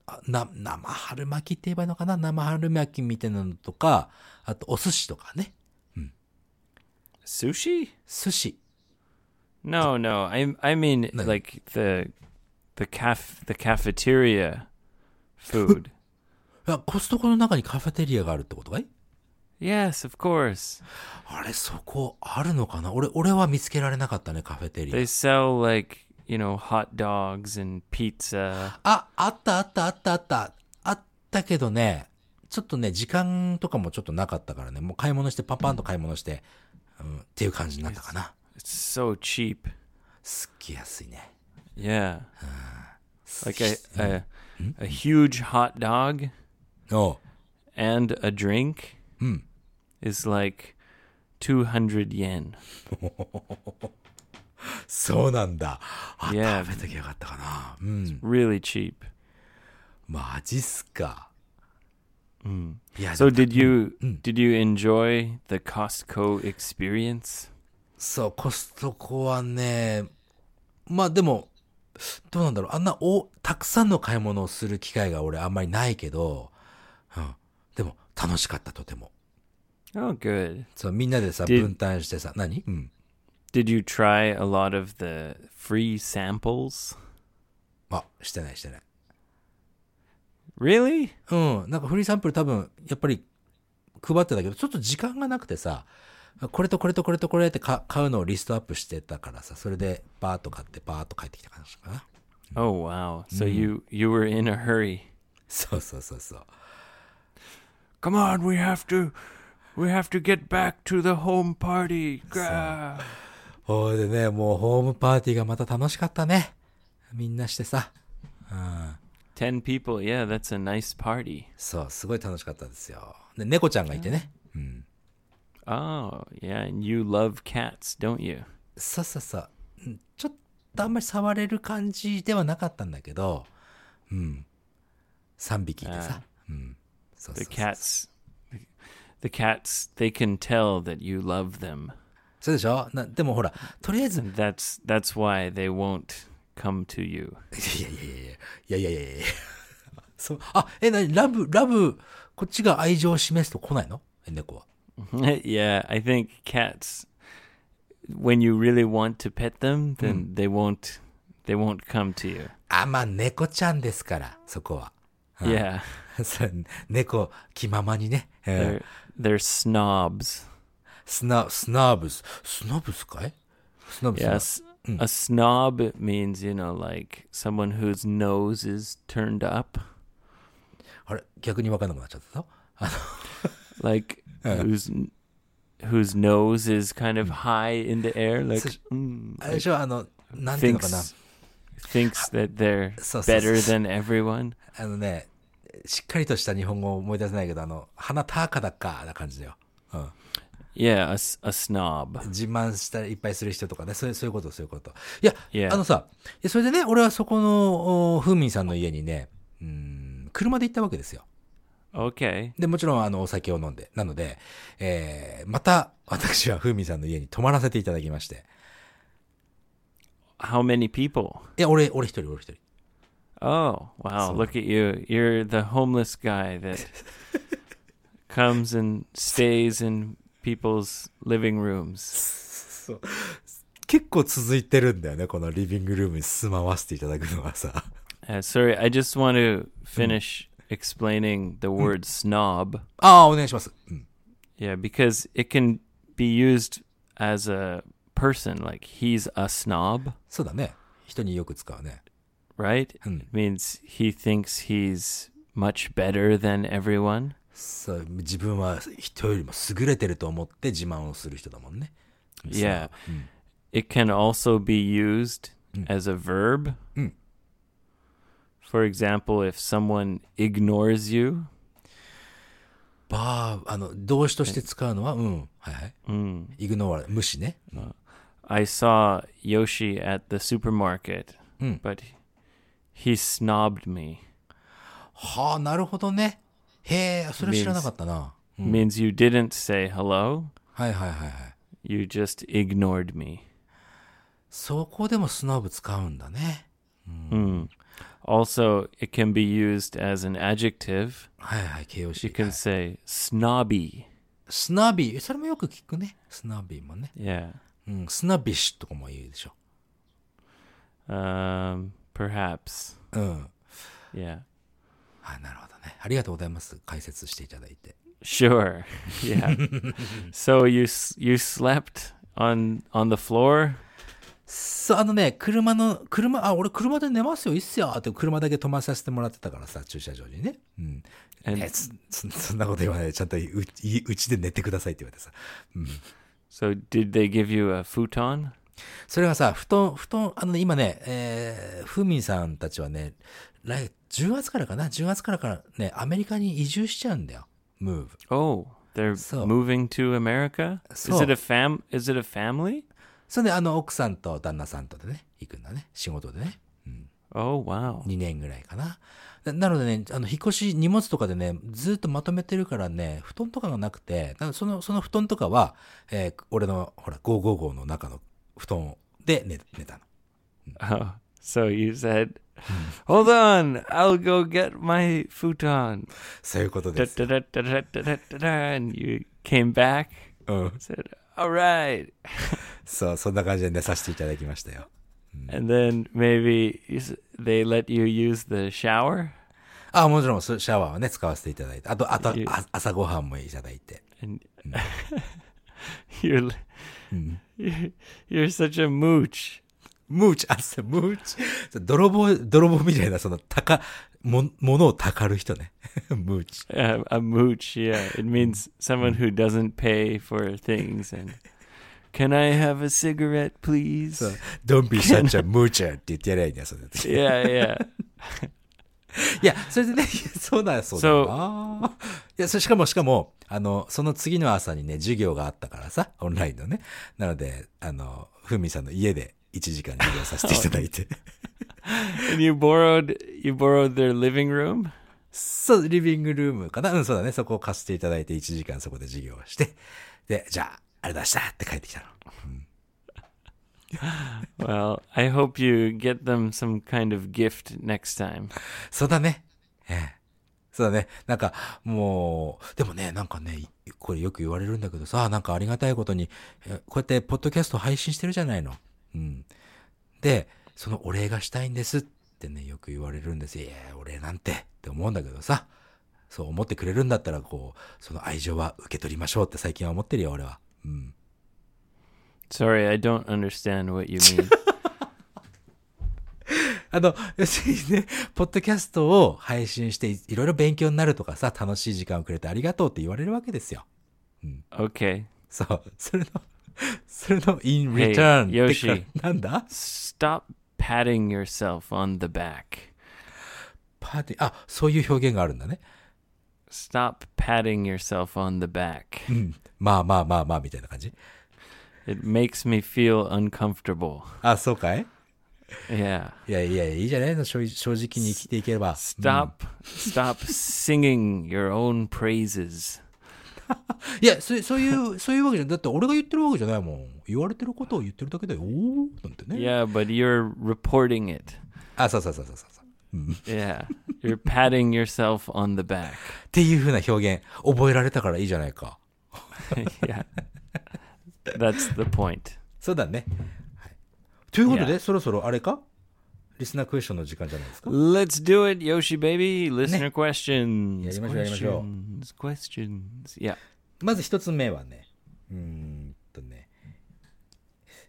あな、生春巻きって言えばいいのかな？生春巻きみたいなのとか、あとお寿司とかね。Sushi? 寿司。No, no. I I mean No. like the the caf the cafeteria food. [laughs] いや、コストコの中にカフェテリアがあるってことかい？Yes, of course. あれ、そこあるのかな？俺、俺は見つけられなかったね、カフェテリ They ア。sell like, you know, hot dogs and pizza. あ、あったあったあったあった。あったけどね、ちょっとね、時間とかもちょっとなかったからね、もう買い物して、パパンと買い物して、うん、っていう感じになったかな。It's so cheap. すっげえ安いね。Yeah. Like a a, a huge hot dog おう and a drink is like 200 yen. そうなんだ。あ、Yeah. 食べときゃよかったかな。うん。Really cheap. マジっすか。いや、So で did you did you enjoy the Costco experience? そう、コストコはね、まあでも、どうなんだろう。あんなお、たくさんの買い物をする機会が俺あんまりないけど、うん。でも、楽しかった、とても。Oh, good. そう、みんなでさ、Did- 分担してさ、何？うん。Did you try a lot of the free samples? あ、してないしてない。Really? うん。なんかフリーサンプル多分、やっぱり配ってたけど、ちょっと時間がなくてさ、これとこれとこれとこれってか買うのをリストアップしてたからさ、それでバーッと買ってバーッと帰ってきた感じかな。Oh wow. So you you were in a hurry. そうそうそうそう。Come on, we have to we have to get back to the home party. ほいでね、もうホームパーティーがまた楽しかったね。みんなしてさ。うん。10 people. Yeah, that's a nice party. そう、すごい楽しかったですよ。で、猫ちゃんがいてね。うん。 Oh, yeah, and you love cats, don't you? そうそうそううん。ちょっとあんまり触れる感じではなかったんだけど、うん。3匹いてさ。うん。そうそ The うそう cats the cats they can tell that you love them. そうでしょなでもほら、とりあえず、い And that's that's why they won't come to you. や[laughs] いやいやいや、いやいやいやいやいや。そう、あ、え、なに、ラブ、ラブ、こっちが愛情を示すと来ないのえ、猫は。 yeah, I think cats when you really want to pet them, then they won't they won't come to you. あ、まあ、猫ちゃんですから、そこは。 Yeah. そう猫、気ままにね。うん They're [laughs] they're snobs. スナ、スナーブス。スナブスかいスナ ブス。 Yes. A snob means, you know, like someone whose nose is turned up. あれ逆に分かんなくなっちゃったあの Like [laughs] whose whose nose is kind of high in the air, like So- mm, あれでしょあの、なんていうのかな thinks thinks that they're So- [laughs] so- better so- than everyone. あのね、しっかりとした日本語を思い出せないけど、あの、鼻高だかな感じだよ。うん。 Yeah, a, a snob. 自慢したりいっぱいする人とかね、そういうそういうこと、そういうこと。いや、Yeah. あのさ、それでね、俺はそこの、おふーみんさんの家にね、うん、車で行ったわけですよ。Okay. で、もちろん、あの、お酒を飲んで。なので、えー、また、私はふーみんさんの家に泊まらせていただきまして。How many people? いや、俺、俺一人、俺一人。Oh, wow. Look at you. You're the homeless guy that [laughs] comes and stays in people's living rooms. [laughs] そう。結構続いてるんだよね、このリビングルームに住まわせていただくのはさ。 Uh, [laughs] sorry, I just want to finish explaining the word snob. ああ、お願いします。うん。 Yeah, because it can be used as a person, like he's a snob, そうだね。人によく使うね。 right? Hmm. It means he thinks he's much better than everyone. そう、自分は人よりも優れてると思って自慢をする人だもんね。Yeah. It can also be used as a verb. Mm. For example, if someone ignores you, ばあ、あの、動詞として使うのは、うん。はいはい。mm, イグノーラ、無視ね。I saw Yoshi at the supermarket, Mm. but he snobbed me. はあ、なるほどね。へえ、それ知らなかったな。means you didn't say hello. はいはいはいはい。You just ignored me. そこでもスノブ使うんだね。Mm. Also, it can be used as an adjective. はいはい、形容詞。You can say snobby. スナビー、それもよく聞くね。スナビーもね。Yeah. うん、スナビッシュとかも言うでしょ。Um, perhaps. うん。Yeah. はい、なるほどね。ありがとうございます。解説していただいて。Sure. Yeah. [laughs] so you you slept on on the floor? そう、あのね、車の、車、あ、俺車で寝ますよ、いいっすよって車だけ止まさせてもらってたからさ、駐車場にね。うん。えそそそんなこと言わないで、ちゃんとうううちで寝てくださいって言われてさ。so did they give you a futon? それがさ、布団、布団、あのね、今ね、えー、ふみんさんたちはね、来、10月からかな ?10 月からからね、アメリカに移住しちゃうんだよ。move. Oh, they're moving to America? Is it a fam is it a family? それで、あの、奥さんと旦那さんとでね、行くんだね。仕事でね。Oh, wow. 2年ぐらいかな。ななのでね、あの、引っ越し、荷物とかでね、ずっとまとめてるからね、布団とかがなくて、なその、その布団とかは、えー俺の、ほら、555の中の布団で寝寝たの。Oh, So you said, hmm. Hold on, I'll go get my futon. そういうことです。And you came back, oh. said, All right. [laughs] そう、そんな感じで寝させていただきましたよ。And then maybe they let you use the shower あ、もちろん、そシャワーはね、使わせていただいて。あと、あといえ、あ朝ごはんもいただいて。and [laughs] you're, you're, hmm. [laughs] you're such a mooch. ムーチ、あ、そうムーチ。泥棒、泥棒みたいな、その、たか、も、ものをたかる人ね。ムーチ。Uh, a mooch, yeah. It means someone who doesn't pay for things and can I have a cigarette, please? Don't be such a moocher って言ってやればいいんだよ、それで。yeah, yeah. [laughs] いや、それでね、そうだよ、そうだよな。いや、そしかも、しかも、あの、その次の朝にね、授業があったからさ、オンラインのね。なので、あの、ふみさんの家で1時間授業させていただいて。[laughs] And you borrowed you borrowed their living room? そう、リビングルームかな？うん、そうだね。そこを貸していただいて1時間そこで授業をして。で、じゃあ、ありがとうございましたって帰ってきたの。[laughs] Well, I hope you get them some kind of gift next time. そうだね。ええ。そうだね。なんか、もう、でもね、なんかね、これよく言われるんだけどさ、なんかありがたいことに、えこうやってポッドキャスト配信してるじゃないの。うん。で、そのお礼がしたいんですってね、よく言われるんですよ。いや、お礼なんてって思うんだけどさ、そう思ってくれるんだったら、こう、その愛情は受け取りましょうって最近は思ってるよ、俺は。うん。Sorry, I don't understand what you mean. [laughs] あの、要するにね、ポッドキャストを配信していいろいろ勉強になるとかさ、楽しい時間をくれてありがとうって言われるわけですよ。okay. そう。それの、それの in Hey, return ってか Yoshi なんだ Stop patting yourself on the back. パーティー、あ、そういう表現があるんだね。 Stop patting yourself on the back. うん。まあまあまあまあみたいな感じ。 It makes me feel uncomfortable. あ、そうかい Yeah. いやいや、いいじゃないの正正直に生きていければ。 Stop stop singing your own praises. [laughs] いや、そうそういう、そういうわけじゃ、だって俺が言ってるわけじゃないもん。言われてることを言ってるだけだよ。なんてね。Yeah, but you're reporting it. あ、そうそうそうそうそう。っ Yeah. You're patting yourself on the back. [laughs] ていう風な表現、覚えられたからいいじゃないか。[laughs] yeah. That's the point. そうだね。はい、ということで、そろそろあれか？リスナークエスチョンの時間じゃないですか？Let's do it, Yoshi baby. Listener questions. やりましょうやりましょう Questions. Yeah. まず一つ目はね、うーんとね、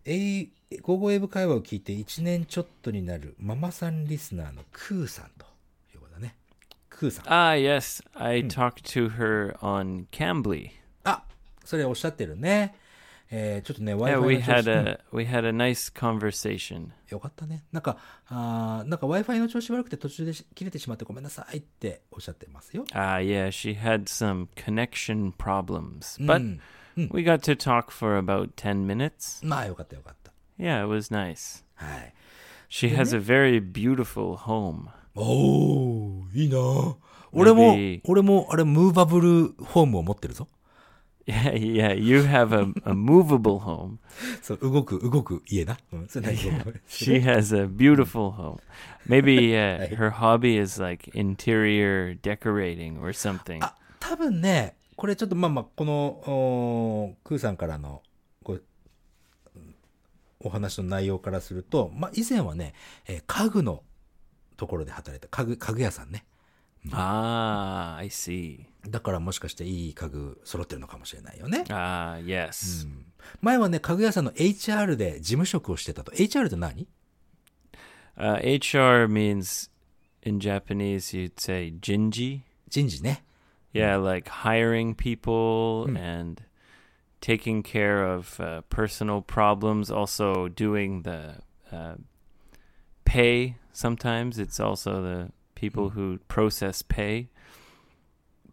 えい、午後英語会話を聞いて1年ちょっとになるママさんリスナーのクーさんということだね。クーさん。Ah, yes. I talked to her on Cambly. あ、それおっしゃってるね。えー、ちょっとね、Wi-Fi we の調 had a we had a nice conversation. よかったね。なんか、あーなんか Wi-Fi の調子悪くて途中でし切れてしまってごめんなさいっておっしゃってますよ。Ah, yeah, she had some connection problems, う but ん。we got to talk for about 10 minutes. まあよかったよかった。Yeah, it was nice. はい。She has a very beautiful home. おー、いいな俺も俺も、あれ、ムーバブルホームを持ってるぞ。Yeah, yeah. You have a, a movable home. そう、動く、動く家な。うん、それ何 She has a beautiful home. Maybe uh, her hobby is like interior decorating or something. あ、多分ね、これちょっとまあまあ、この、クーさんからの、こう、お話の内容からすると、まあ以前はね、えー家具のところで働いた、家具、家具屋さんね。Ah, I see. だからもしかしていい家具揃ってるのかもしれないよね。Ah, yes. 前はね、家具屋さんの HR で事務職をしてたと。HR って何 Uh, HR means in Japanese you'd say jinji. 人事ね。Yeah, like hiring people and taking care of uh, personal problems. Also doing the uh, pay. Sometimes it's also the people who process pay.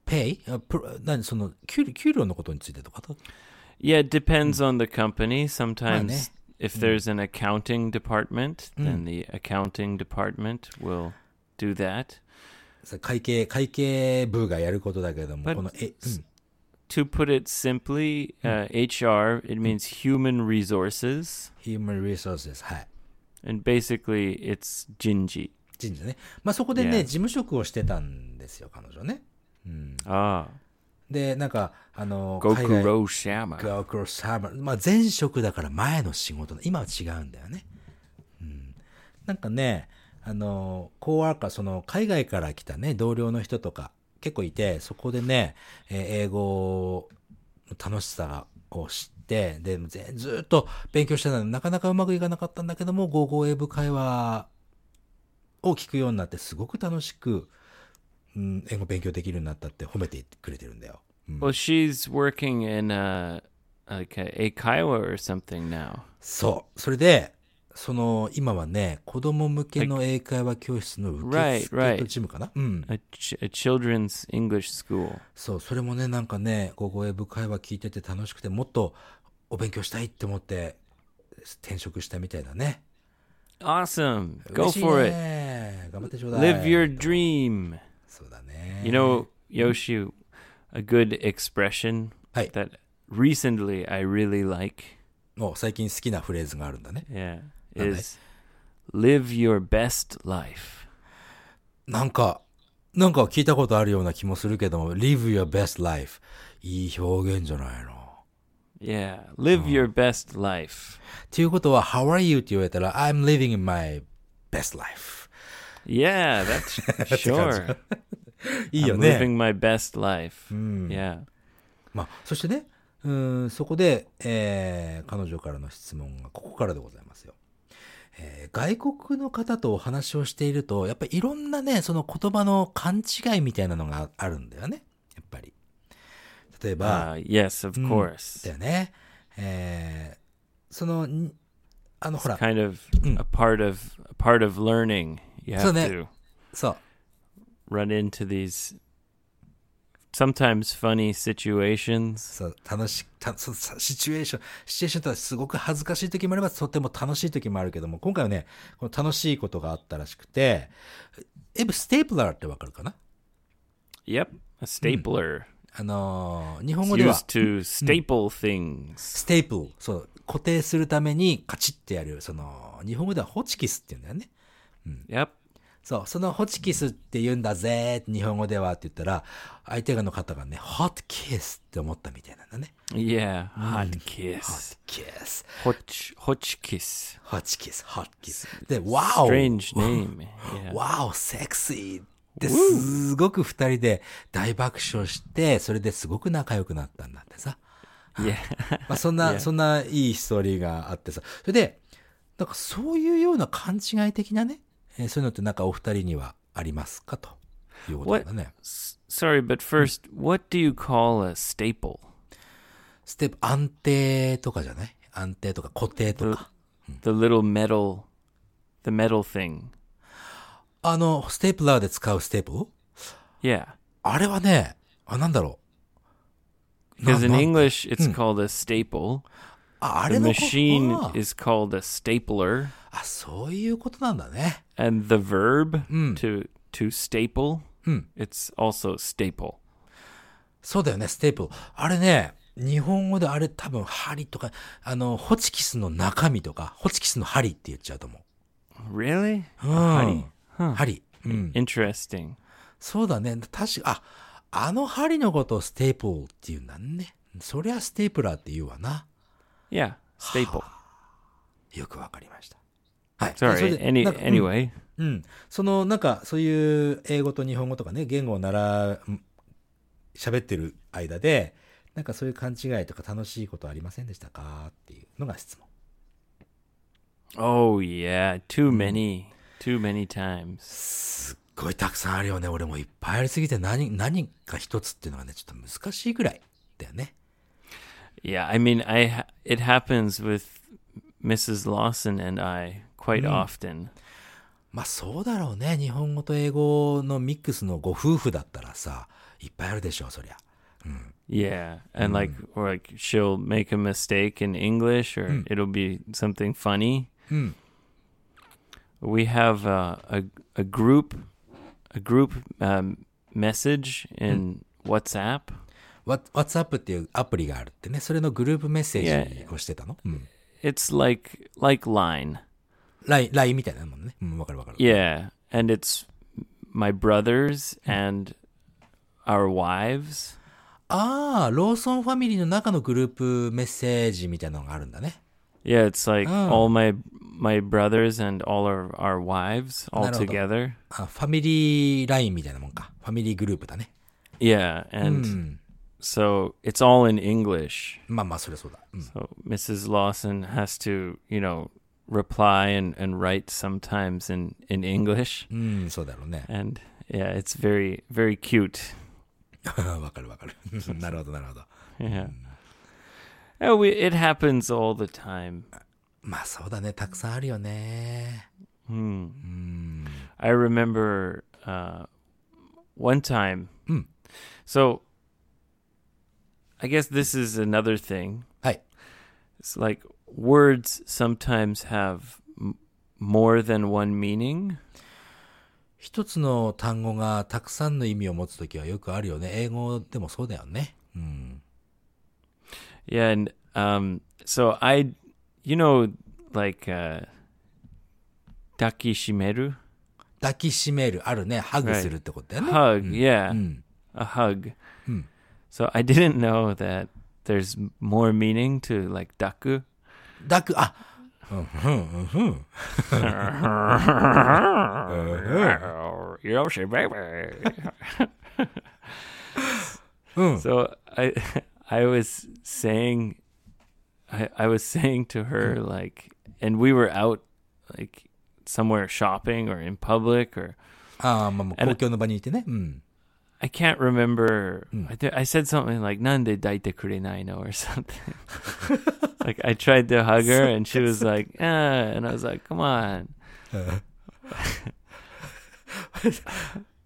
ペイあプロ何その、給料、給料のことについてとか Yeah, it depends on the company. Sometimes eh? if there's an accounting department, then the accounting department will do that. さ会計、会計部がやることだけれども、But この、え、うん。To put it simply, uh, HR it means human resources, human resources。はい。and basically it's jinji. 人事ね。まあそこでね.事務職をしてたんですよ、彼女ね。Ah, で、なんか、あの、Shama. ゴクロサーバー。まあ前職だから前の仕事。今は違うんだよね。うん。なんかね、あの、コーワーカー、その、海外から来たね、同僚の人とか結構いて、そこでね、えー英語の楽しさを知って、で、ぜずっと勉強してたのになかなかうまくいかなかったんだけども、ゴーゴー英語会話を聞くようになって、すごく楽しく、うん、英語勉強できるようになったって褒めてくれてるんだよ。うん、Well, she's working in a like a, a Kaiwa or something now. そう。それで、その、今はね、子供向けの英会話教室の受 Right, 付 right. とチームかな、うん。A, ch- a children's English school. そう、それもね、なんかね、午後英語会話聞いてて楽しくて、もっとお勉強したいって思って、転職したみたいだね。Awesome. Go for it. ね。頑張ってちょうだい。Live your dream. そうだね。You know, Yoshi, a good expression はい。that recently I really like, もう最近好きなフレーズがあるんだね。yeah, is live your best life. なんか、なんか聞いたことあるような気もするけども、live your best life。いい表現じゃないの。Yeah, live your best life. っていうことは、how are you って言われたら、I'm living in my best life。Yeah, that's [laughs] sure. [laughs] いいよ I'm ね。living my best life. Yeah. まあ、そしてね、うーん、そこで、えー彼女からの質問がここからでございますよ。えー外国の方とお話をしていると、やっぱりいろんなね、その言葉の勘違いみたいなのがあるんだよね。やっぱり。例えば、Uh, yes, of うん course. だよね。えーその、にあの、ほら、Kind of a part of a part of learning. You So have that- to そう。run into these sometimes funny situations. そう、楽し、た、そうさシチュエーション、シチュエーションとはすごく恥ずかしい時もあれば、とても楽しい時もあるけども、今回はね、この楽しいことがあったらしくて、エブ、ステープラーってわかるかな？Yep, a stapler. あのー日本語では、used to staple things. ステープル、そう、固定するためにカチッってやる、その、日本語ではホチキスって言うんだよね。Yep. そう、そのホチキスって言うんだぜ、日本語ではって言ったら、相手の方がね、ホットキスって思ったみたいなんだね。Yeah, hot ホ kiss. ットキス。Hoch Hochkiss. ホチキス、ホットキス。で、ワオ Strange name. [laughs] シーってすごく二人で大爆笑して、それですごく仲良くなったんだってさ。Yeah. [laughs] まあそんな.そんないいストーリーがあってさ。それで、なんかそういうような勘違い的なね、えーそういうのってなんかお二人にはありますかということだね。Sorry, but first, what do you call a staple? ステップ、安定とかじゃない安定とか固定とか。The little metal, the metal thing. あの、 stapler で使う staple Yeah. あれはね、あ、なんだろう。Because な in な English, it's called a staple. The machine あ is called a stapler. あ、そういうことなんだね。And the verb to to staple うん。it's also staple. そうだよね、 staple。あれね、日本語であれ多分針とか、あの、ホチキスの中身とか、ホチキスの針って言っちゃうと思 Really? う。うん。針？針。うん。Interesting. そうだね。確か、あ、あの針のことをステープルって言うんだね。そりゃステープラーって言うわな。Yeah, staple. [sighs] よくわかりました。はい。Sorry. それで Any anyway. うん。その、なんか、そういう英語と日本語とかね、言語を習う、ん喋ってる間で、なんかそういう勘違いとか楽しいことありませんでしたかっていうのが質問。Oh yeah, too many, too many times. すっごいたくさんあるよね。俺もいっぱいありすぎて何、何か一つっていうのがね、ちょっと難しいぐらいだよね。Yeah, I mean, I ha- it happens with Mrs. Lawson and I quite often. まあそうだろうね。日本語と英語のミックスのご夫婦だったらさ、いっぱいあるでしょう、そりゃ。 Yeah, and like or like she'll make a mistake in English or it'll be something funny. うん。 We have uh, a a group a group um, message in WhatsApp. What- WhatsApp っていうアプリがあるってね。それのグループメッセージ.をしてたの、うん。It's like like Line. LINE、LINE みたいなもんね。うん、わかるわかる。Yeah, and it's my brothers and our wives. ああ、ローソンファミリーの中のグループメッセージみたいなのがあるんだね。Yeah, it's like Oh. all my my brothers and all our our wives all together. あファミリー LINE みたいなもんか。ファミリーグループだね。Yeah, う and ん。so it's all in English. まあまあ、それそうだ。うん。 So Mrs. Lawson has to, you know, reply and, and write sometimes in, in English. うん、そうだろうね。 And yeah, it's very, very cute. わ[laughs] かるわかる。なるほど、なるほど。 Yeah. [laughs] Yeah, we, it happens all the time. まあそうだね。たくさんあるよね。 Hmm. うん。 I remember uh, one time. Hmm. So I guess this is another thing. はい。 It's like words sometimes have m- more than one meaning. 一つの単語がたくさんの意味を持つときはよくあるよね。英語でもそうだよね。うん。 Yeah, and um, so I, you know, like uh, takishimeru, 抱きしめる、あるね。ハグするってことだよね。 hug. Yeah, うん。 a hug. Hmm. So I didn't know that there's more meaning to like daku. 抱く、あ、うん、うん、うん、うん。 Yoshi baby. [laughs] うん。 so I, I was saying, I, I was saying to her like, and we were out like somewhere shopping or in public or ああ、まあ、もう公共の場にいてね。うん。 I can't remember. I, th- I said something like "Nande daite kurenai no" or something. [laughs] [laughs] like I tried to hug her, and she was like, "Ah," [laughs] and I was like, "Come on."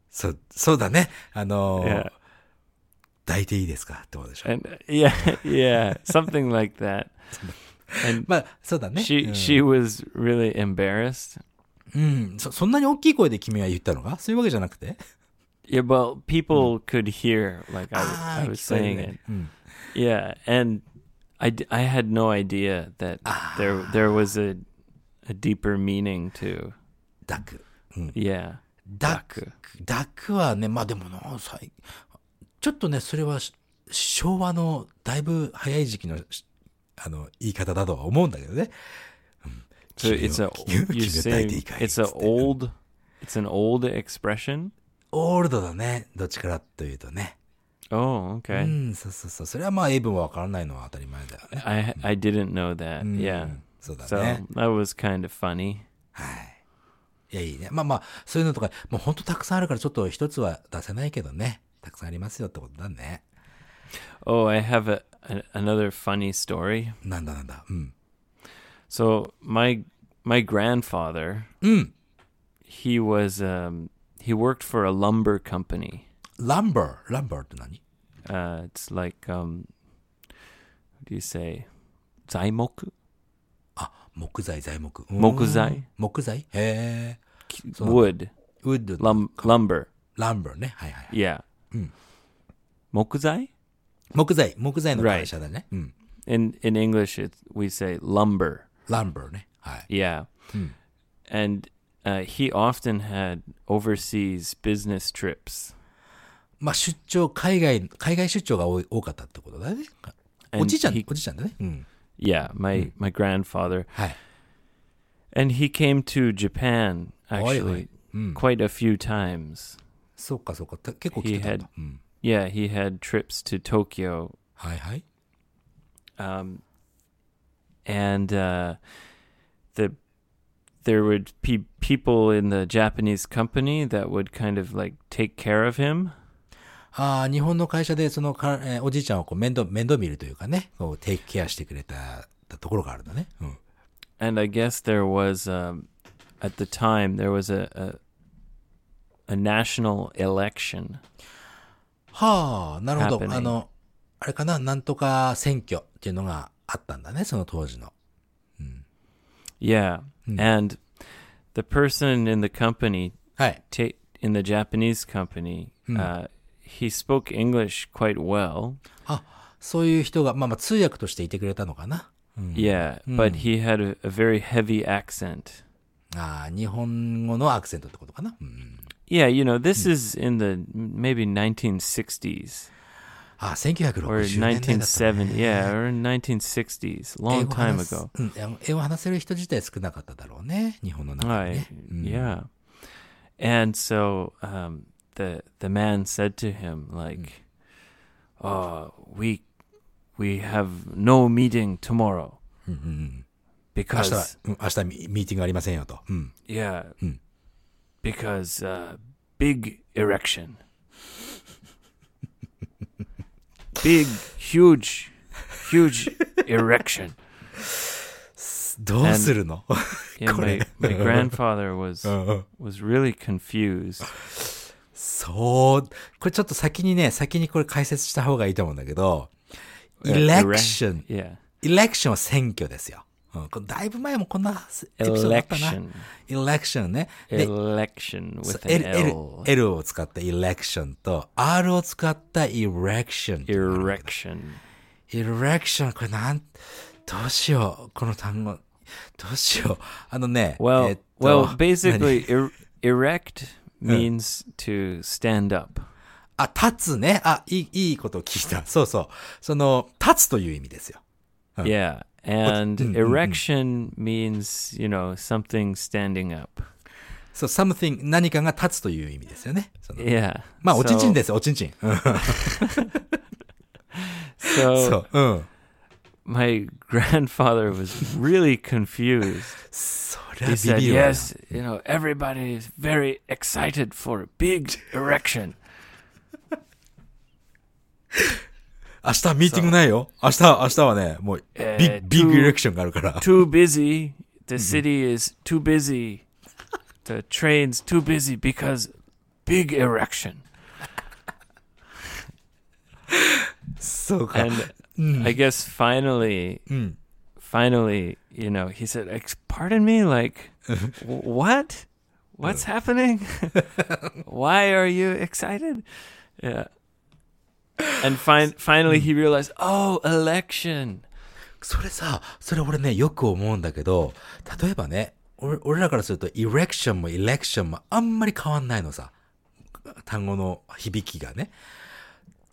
そう、そうだね。あのー Yeah, 抱いていいですかってことでしょ。 and yeah, yeah, something like that. And まあ、そうだね。 she うん she was really embarrassed. うんそ。そんなに大きい声で君は言ったのかそういうわけじゃなくて Yeah, well, people could hear like I, あ I あ、 was 聞こえる saying ね it. うん。 Yeah, and I, d- I had no idea that there there was a a deeper meaning to 抱く。うん。 yeah. 抱く。抱くはね、まあでもな、さいちょっとね、それはし昭和のだいぶ早い時期のしあの言い方だとは思うんだけどね。 So it's a 君を you 君を抱いていい say かい it's a つって old it's an old expression. オールドだね。どっちからというとね。Oh, う okay. ん、そうそうそう。それはまあ英文はわからないのは当たり前だよね。I I didn't know that. うん Yeah. そうだ So ね。that was kind of funny. はい。いや、いいね。まあまあ、そういうのとか、もうほんとたくさんあるからちょっと一つは出せないけどね。たくさんありますよってことだね。Oh, I have a, a another funny story. なんだなんだ。うん。So my my grandfather, うん。he was um He worked for a lumber company. Lumber, lumber って何 Uh, it's like um, what do you say? 材木あ、木材、材木。うん木材木材へえ。そう ah, mm. Wood. ウッド、Lum- lumber. lumber. ランバーね。はいはいはい。Yeah. 木材木材、木材の会社だね。うん。In mm. mm. in English, it, we say lumber. ランバーね。はい。Yeah. And uh, he often had overseas business trips. まあ出張、海外、海外出張が多い多かったってことだね。 And おじいちゃん he-、おじいちゃんだね。うん。 Yeah, my my grandfather. はい。 And he came to Japan Oi, actually oi. Mm. quite a few times. そうかそうか。た結構来てたんだ He had- うん。 Yeah, he had trips to Tokyo はいはい。 um, and uh, the there would be people in the Japanese company that would kind of like take care of him. ああ、日本の会社でそのか、えーおじいちゃんをこう面倒、面倒見るというかね、こう、テイクケアしてくれたたところがあるんだね。うん。And I guess there was um, at the time there was a, a a national election. はあ、なるほど。あの、あれかな、なんとか選挙っていうのがあったんだね、その当時の。Yeah, and the person in the company, はい。 ta- in the Japanese company, uh, he spoke English quite well. あ、そういう人が、まあまあ通訳としていてくれたのかな。 Yeah, but he had a, a very heavy accent. ああ、日本語のアクセントってことかな。うん、 Yeah, you know, this is in the maybe 1960s ああ、 or 1960年代だった、ね。 1970. Yeah, or 1960s, 英 long 語 time 話す ago. うん、英語話せる人自体少なかっただろうね。日本の中に Right. ね。うん Yeah. And so um, the the man said to him like, "Oh, we we have no meeting tomorrow うんうんうん明日 because は、うん、明日ミミーティングありませんよと。うん。 yeah, Hmm. because uh, big erection, Big, huge, huge erection." どうするの Yeah, my, my grandfather was was really confused. そう。これちょっと先にね、先にこれ解説した方がいいと思うんだけど、Uh, エレ erect- クション。Yeah. エレクションは選挙ですよ。うん、だいぶ前もこんなエピソードあったな。Election. エレクション with an L, L. L を使ったエレクションと R を使ったエレクション。Erection. エレクション、これなん、どうしよう。この単語。どうしよう。あのね。Well, えっと well, basically, er- erect means to stand up. あ、立つね。あ、いい、いいことを聞いた。そうそう。その、立つという意味ですよ。Yeah, and mm, mm, mm. erection means you know something standing up. そう、something、何かが立つという意味ですよね。その Yeah. まあ、おちんちん So- です、おちんちん。うん So そ[laughs] う、うん。 [laughs] my grandfather was really confused. [laughs] そりゃ He ビ said, ビるわよ。 "Yes, you know, everybody is very excited for a big erection." 明日ミーティングないよ。明日、明日はね、もう、ビえーッグ、ビッグ to- エレクションがあるから。 too busy. The city is too busy. The train's too busy because big erection. [laughs] そうか。 And I guess finally, うん。 finally, you know, he said, "Ex- "Pardon me, like, [laughs] w- what? What's happening? [laughs] Why are you excited?" Yeah. And fin- [laughs] finally, he realized, "Oh, election." それさ、それ俺ね、よく思うんだけど、例えばね、俺俺らからすると、エレクションもエレクションもあんまり変わんないのさ。単語の響きがね。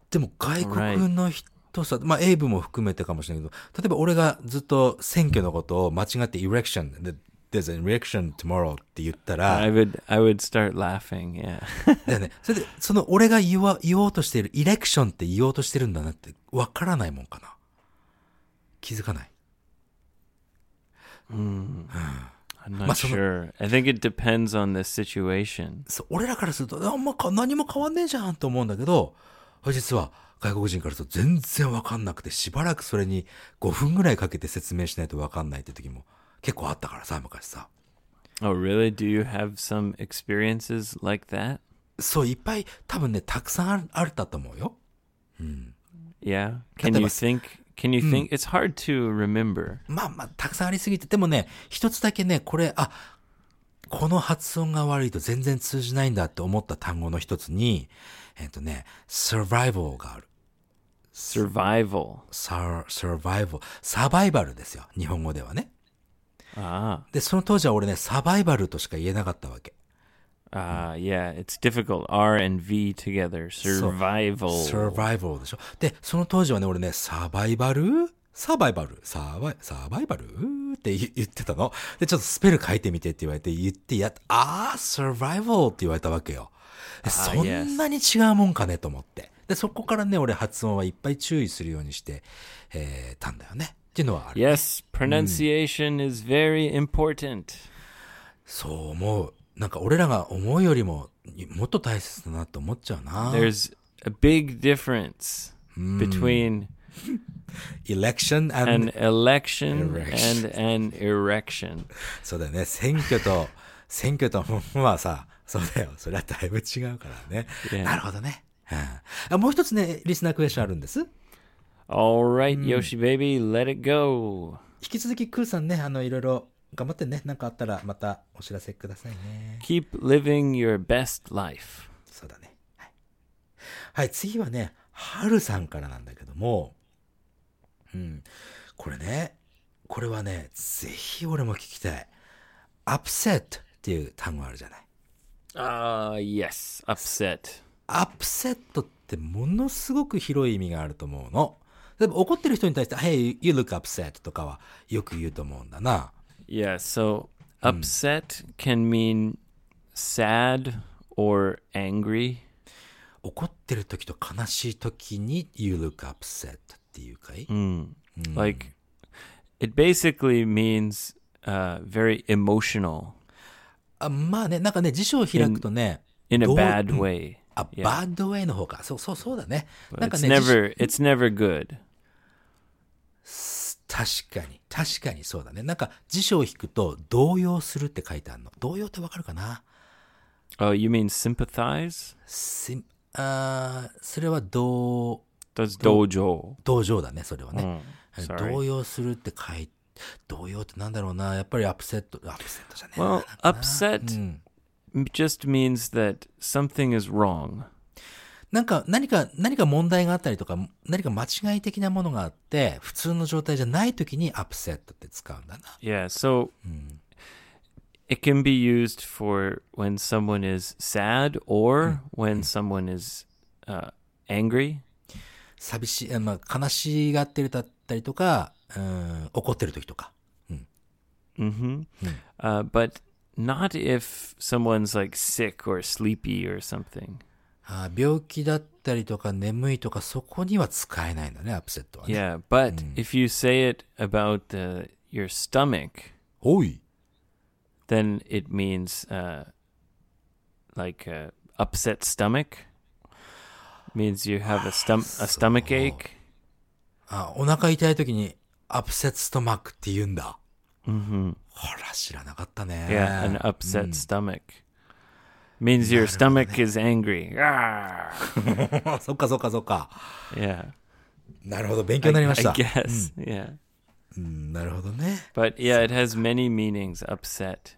でも外国の人さ、まあ、エイブも含めてかもしれないけど、例えば俺がずっと選挙のことを間違ってエレクション、で There's an election tomorrow って言ったら、I would, I would start laughing. Yeah. [laughs] だよね。それで、その俺が言わ、言おうとしている、エレクションって言おうとしてるんだなって、わからないもんかな。気づかない。I'm not sure. I think it depends on the situation. 俺らからすると、あんまか何も変わんねえじゃんと思うんだけど、実は外国人からすると全然わかんなくて、しばらくそれに5分ぐらいかけて説明しないとわかんないって時も結構あったからさ昔さ。Really? Do you have some experiences like that? そういっぱい多分ねたくさんある,あるだと思うよ。ん、yeah? Can you think? Can you think?、It's hard to remember. まあまあたくさんありすぎてでもね一つだけねこれあこの発音が悪いと全然通じないんだと思った単語の一つにえっ、とね survival がある。survival。サ survival。サバイバルですよ日本語ではね。Ah. で、その当時は俺ね、サバイバルとしか言えなかったわけ。Ah, yeah, it's difficult. R and V together. Survival. survival でしょ。で、その当時はね、俺ね、サバイバル？サバイバル？サバイ、サバイバル？って言言ってたの。で、ちょっとスペル書いてみてって言われて、言ってやっ、あー、survival って言われたわけよ。でそんなに違うもんかねと思って。で、そこからね、俺発音はいっぱい注意するようにして、えーたんだよね。っていうのはある。Yes, pronunciation is very important. そう思う。なんか俺らが思うよりも、もっと大切だなと思っちゃうな。There's a big difference between election and, an election Erection. and an erection. そうだよね。選挙と、選挙と、まあさ、そうだよ。それはだいぶ違うからね。Yeah. なるほどね。うんあもう一つね、リスナークエスチョンあるんです。All right, Yoshi baby, let it go. 引き続きクーさんね、あの、いろいろ頑張ってね。なんかあったらまたお知らせくださいね。Keep living your best life. そうだね。はい。はい、次はね、はるさんからなんだけども、うん。これね、これはね、ぜひ俺も聞きたい。upset っていう単語あるじゃない。Ah, yes, upset. アップセットってものすごく広い意味があると思うの。例えば怒ってる人に対して、Hey, you look upset とかはよく言うと思うんだな。Yeah, so upset can mean sad or angry. 怒ってる時と悲しい時に You look upset っていうかい、Like, it basically means uh, very emotional あまあね、なんかね、辞書を開くとね、in a どう bad way. あ、Yeah. バッドウェイの方か。そうそうそうだね。なんか it's ね、辞書 never it's never good. 確かに、確かにそうだね。なんか辞書を引くと動揺するって書いてあるの。動揺ってわかるかな？Oh, you mean sympathize? しあーそれは動、That's dojo. 同情だね、それはね。Mm, sorry. 動揺するって書い動揺ってなんだろうな？やっぱりアップセット、アップセットじゃねえな Well, なんかな upset うん just means that something is wrong. なんか、何か、何か問題があったりとか、何か間違い的なものがあって、普通の状態じゃない時にアップセットって使うんだな。Yeah, so it can be used for when someone is sad or when someone is uh, angry. 寂しい、えまあ、悲しがってるだったりとか、うん、怒ってる時とか。hmm Uh, but not if someone's like sick or sleepy or something. あー病気だったりとか眠いとか、そこには使えないんだね、アップセットはね。Yeah, but if you say it about uh, your stomach, おい。then it means uh, like uh, upset stomach. Means you have a stom a stomach ache. あ、お腹痛い時に、アップセットストマックって言うんだ。hmm ほら、知らなかったね。Yeah, an upset stomach means your stomach is angry. Ah! そっかそっかそっか。Yeah, なるほど、勉強 I, になりま I した。guess. Yeah, うんなるほどね。but yeah, it has many meanings. Upset.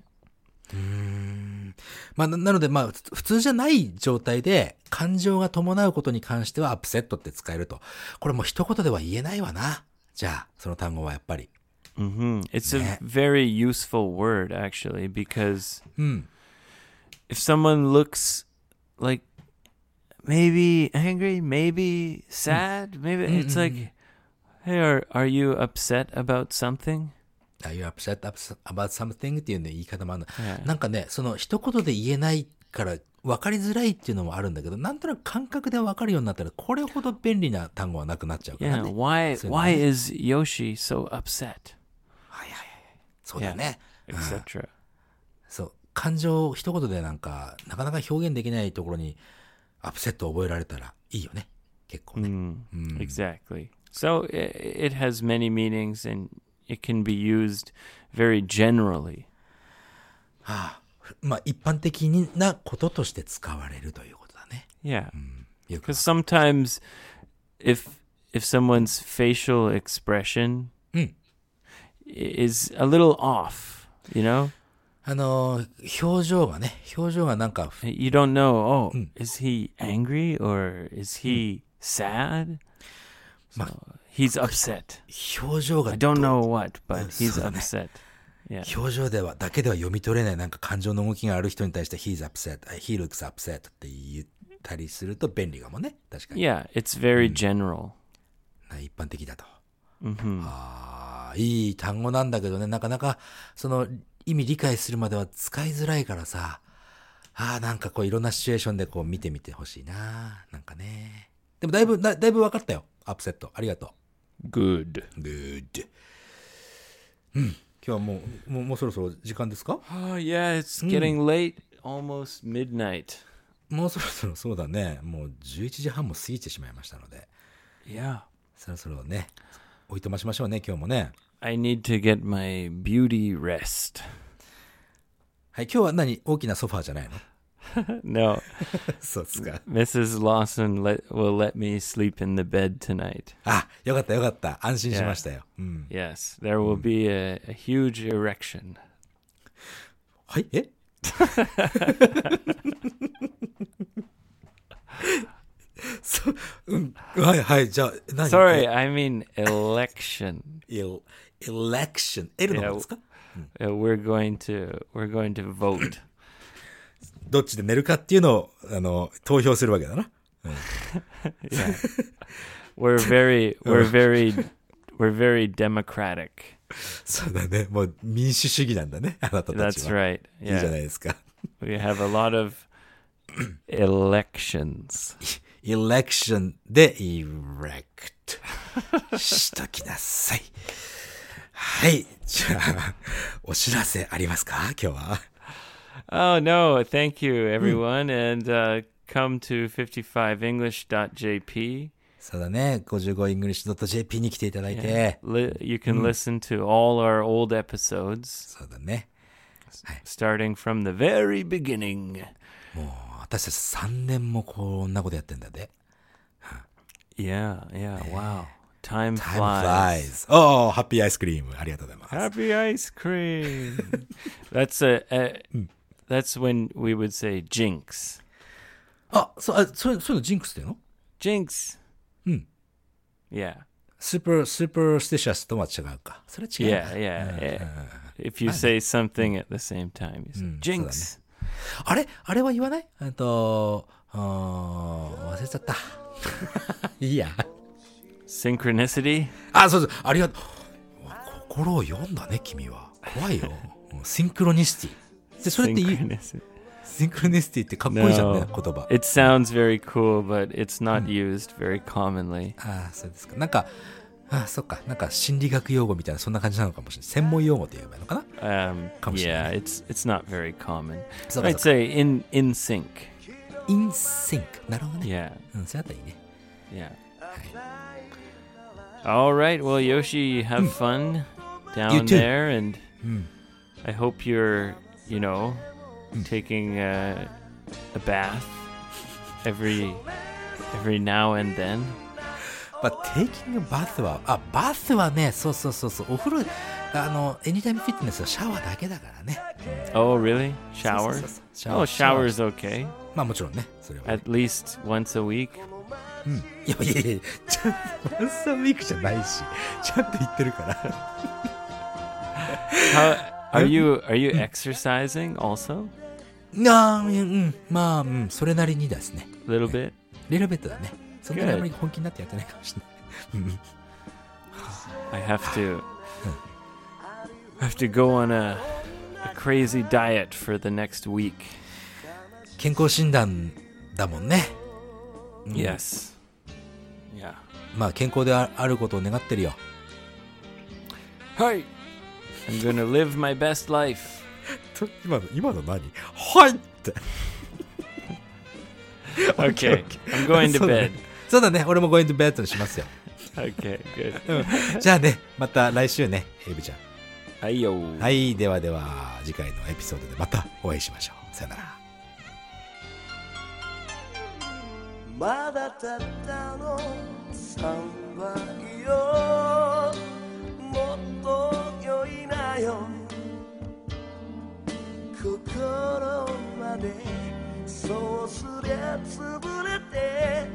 まあ、ななので、まあ、ふ普通じゃない状態で、感情が伴うことに関してはアップセットって使えると。これもう一言では言えないわな。じゃあ、その単語はやっぱり。hmm It's a very useful word actually because うん。If someone looks like maybe angry, maybe sad, maybe it's like, hey, are are you upset about something? Are you upset about something? っていうね、言い方もあるの。Yeah. なんかね、その一言で言えないから分かりづらいっていうのもあるんだけど、なんとなく感覚で分かるようになったら、これほど便利な単語はなくなっちゃうから Yeah. ね。Why So why nice. is Yoshi so upset? そうだよね。Etc. そう。感情を一言でなんか、なかなか表現できないところに、アップセットを覚えられたらいいよね。結構ね。 Mm, Exactly. So i it has many meanings and it can be used very generally. まあ、一般的なこととして使われるということだね。 Yeah. よく Because sometimes, if if someone's facial expression Mm. i- is a little off, you know, あの、表情がね、表情がなんか、You don't know, oh, is he angry or is he sad? So he's upset. 表情が I don't know what, but he's upset. 表情では、だけでは読み取れないなんか感情の動きがある人に対して he's upset, he looks upset って言ったりすると便利かもね。確かに。Yeah, it's very general. 一般的だと。hmm ああ、いい単語なんだけどね、なかなかその意味理解するまでは使いづらいからさ、ああ、なんかこういろんなシチュエーションでこう見てみてほしいな。なんかね。でもだいぶ、だだいぶ分かったよ。アップセット。ありがと Good. う。good. うん。今日はもう、もうもうそろそろ時間ですか？Oh, yeah, it's getting late, almost midnight. もうそろそろそうだね。もう11時半も過ぎてしまいましたので、Yeah. そろそろね、おいとましましょうね、今日もね。I need to get my beauty rest. はい、今日は何大きなソファーじゃないの [laughs] no, [laughs] そうですか。 Mrs. Lawson let, will let me sleep in the bed tonight. あ、よかったよかった。安心しましたよ。うん。 Yes, there will be a, a huge erection. はいえそう、うん。はいはい。じゃあ、何 Sorry, [laughs] I mean election. エレ エレクション。L の方ですか Uh, we're going to we're going to vote. [coughs] どっちで寝るかっていうのを、あの、投票するわけだな。 Yeah. [laughs] we're very we're [laughs] very we're very democratic. [laughs] そうだね。もう民主主義なんだね。あなたたち That's は。 right. いいじゃな Yeah. いですか。 We have a lot of [coughs] elections. エレクションで、エレクト。しときなさい。 はい。じゃあ、お知らせありますか今日は。Oh no, thank you everyone and uh, come to 55english.jp. そうだね。55english.jp に来ていただいて。Li- you can listen to all our old episodes そうだね。starting from the very beginning. もう、私たち3年もこんなことやってんだで。Yeah, yeah, wow. Time, Time flies. flies. おー、ハッピーアイスクリーム。ありがとうございます。 Happy ice cream. [laughs] that's a, a that's when we would say jinx. あ、そう、あ、そういうそういうのジンクスっていうの Jinx. Hmm. Yeah. スーパー、スーパースティシャスとは違うか。それ違うな。 Yeah, yeah, yeah. If you say something at the same time, you say Mm, jinx. あれあれは言わないえっと、あー忘れちゃった。いいや。 [laughs] Synchronicity? あ、そうそう。ありがとう。心を読んだね、君は。怖いよ。[laughs] うんシンクロニシティ。で、それって言う.シンクロニシティってかっこいいじゃんね、No. 言葉。It sounds very cool, but it's not used very commonly. ああ、そうですか。なんか、ああ、そっか。なんか心理学用語みたいな、そんな感じなのかもしれない。専門用語って言えばいいのかな？Um, Come yeah, on. it's it's not very common. I'd say in in sync. インシンク。なるほどね。Yeah, うん、それだったらいいね。yeah. All right. Well, Yoshi, have fun down there, and mm. I hope you're, you know, mm. taking uh, a bath every every now and then. But taking a bath a bath, so so so so. は、あ、バスはね、そうそうそうそう、お風呂、あの、エニタイムフィットネスはシャワーだけだからね。Oh, really? Shower? really? shower. Oh, shower is okay. At least once a week, うん。いやいやいや、ちゃんと、ワンサンウィークじゃないし、ちゃんと言ってるから。How are you? Are you exercising also? ああ、うん、うん、まあ、うん、それなりにですね。Little bit? レレベットだね。そんなに.あまり本気になってやってないかもしれない。うん。I have to. I have to go on a, a crazy diet for the next week. 健康診断だもんね。Yes. Yeah. まあ、健康でああることを願ってるよ。Hi. I'm gonna live my best life. [laughs] 今の、今の何？はいって。[laughs] [laughs] Okay. I'm going to そうだね bed. そうだね。俺も going to bed にしますよ。Okay. Good. じゃあね、また来週ね、エイブちゃん。Ayo. はい、ではでは、次回のエピソードでまたお会いしましょう。さよなら。まだたったの3倍よ。もっと良いなよ。心までそうすりゃ潰れて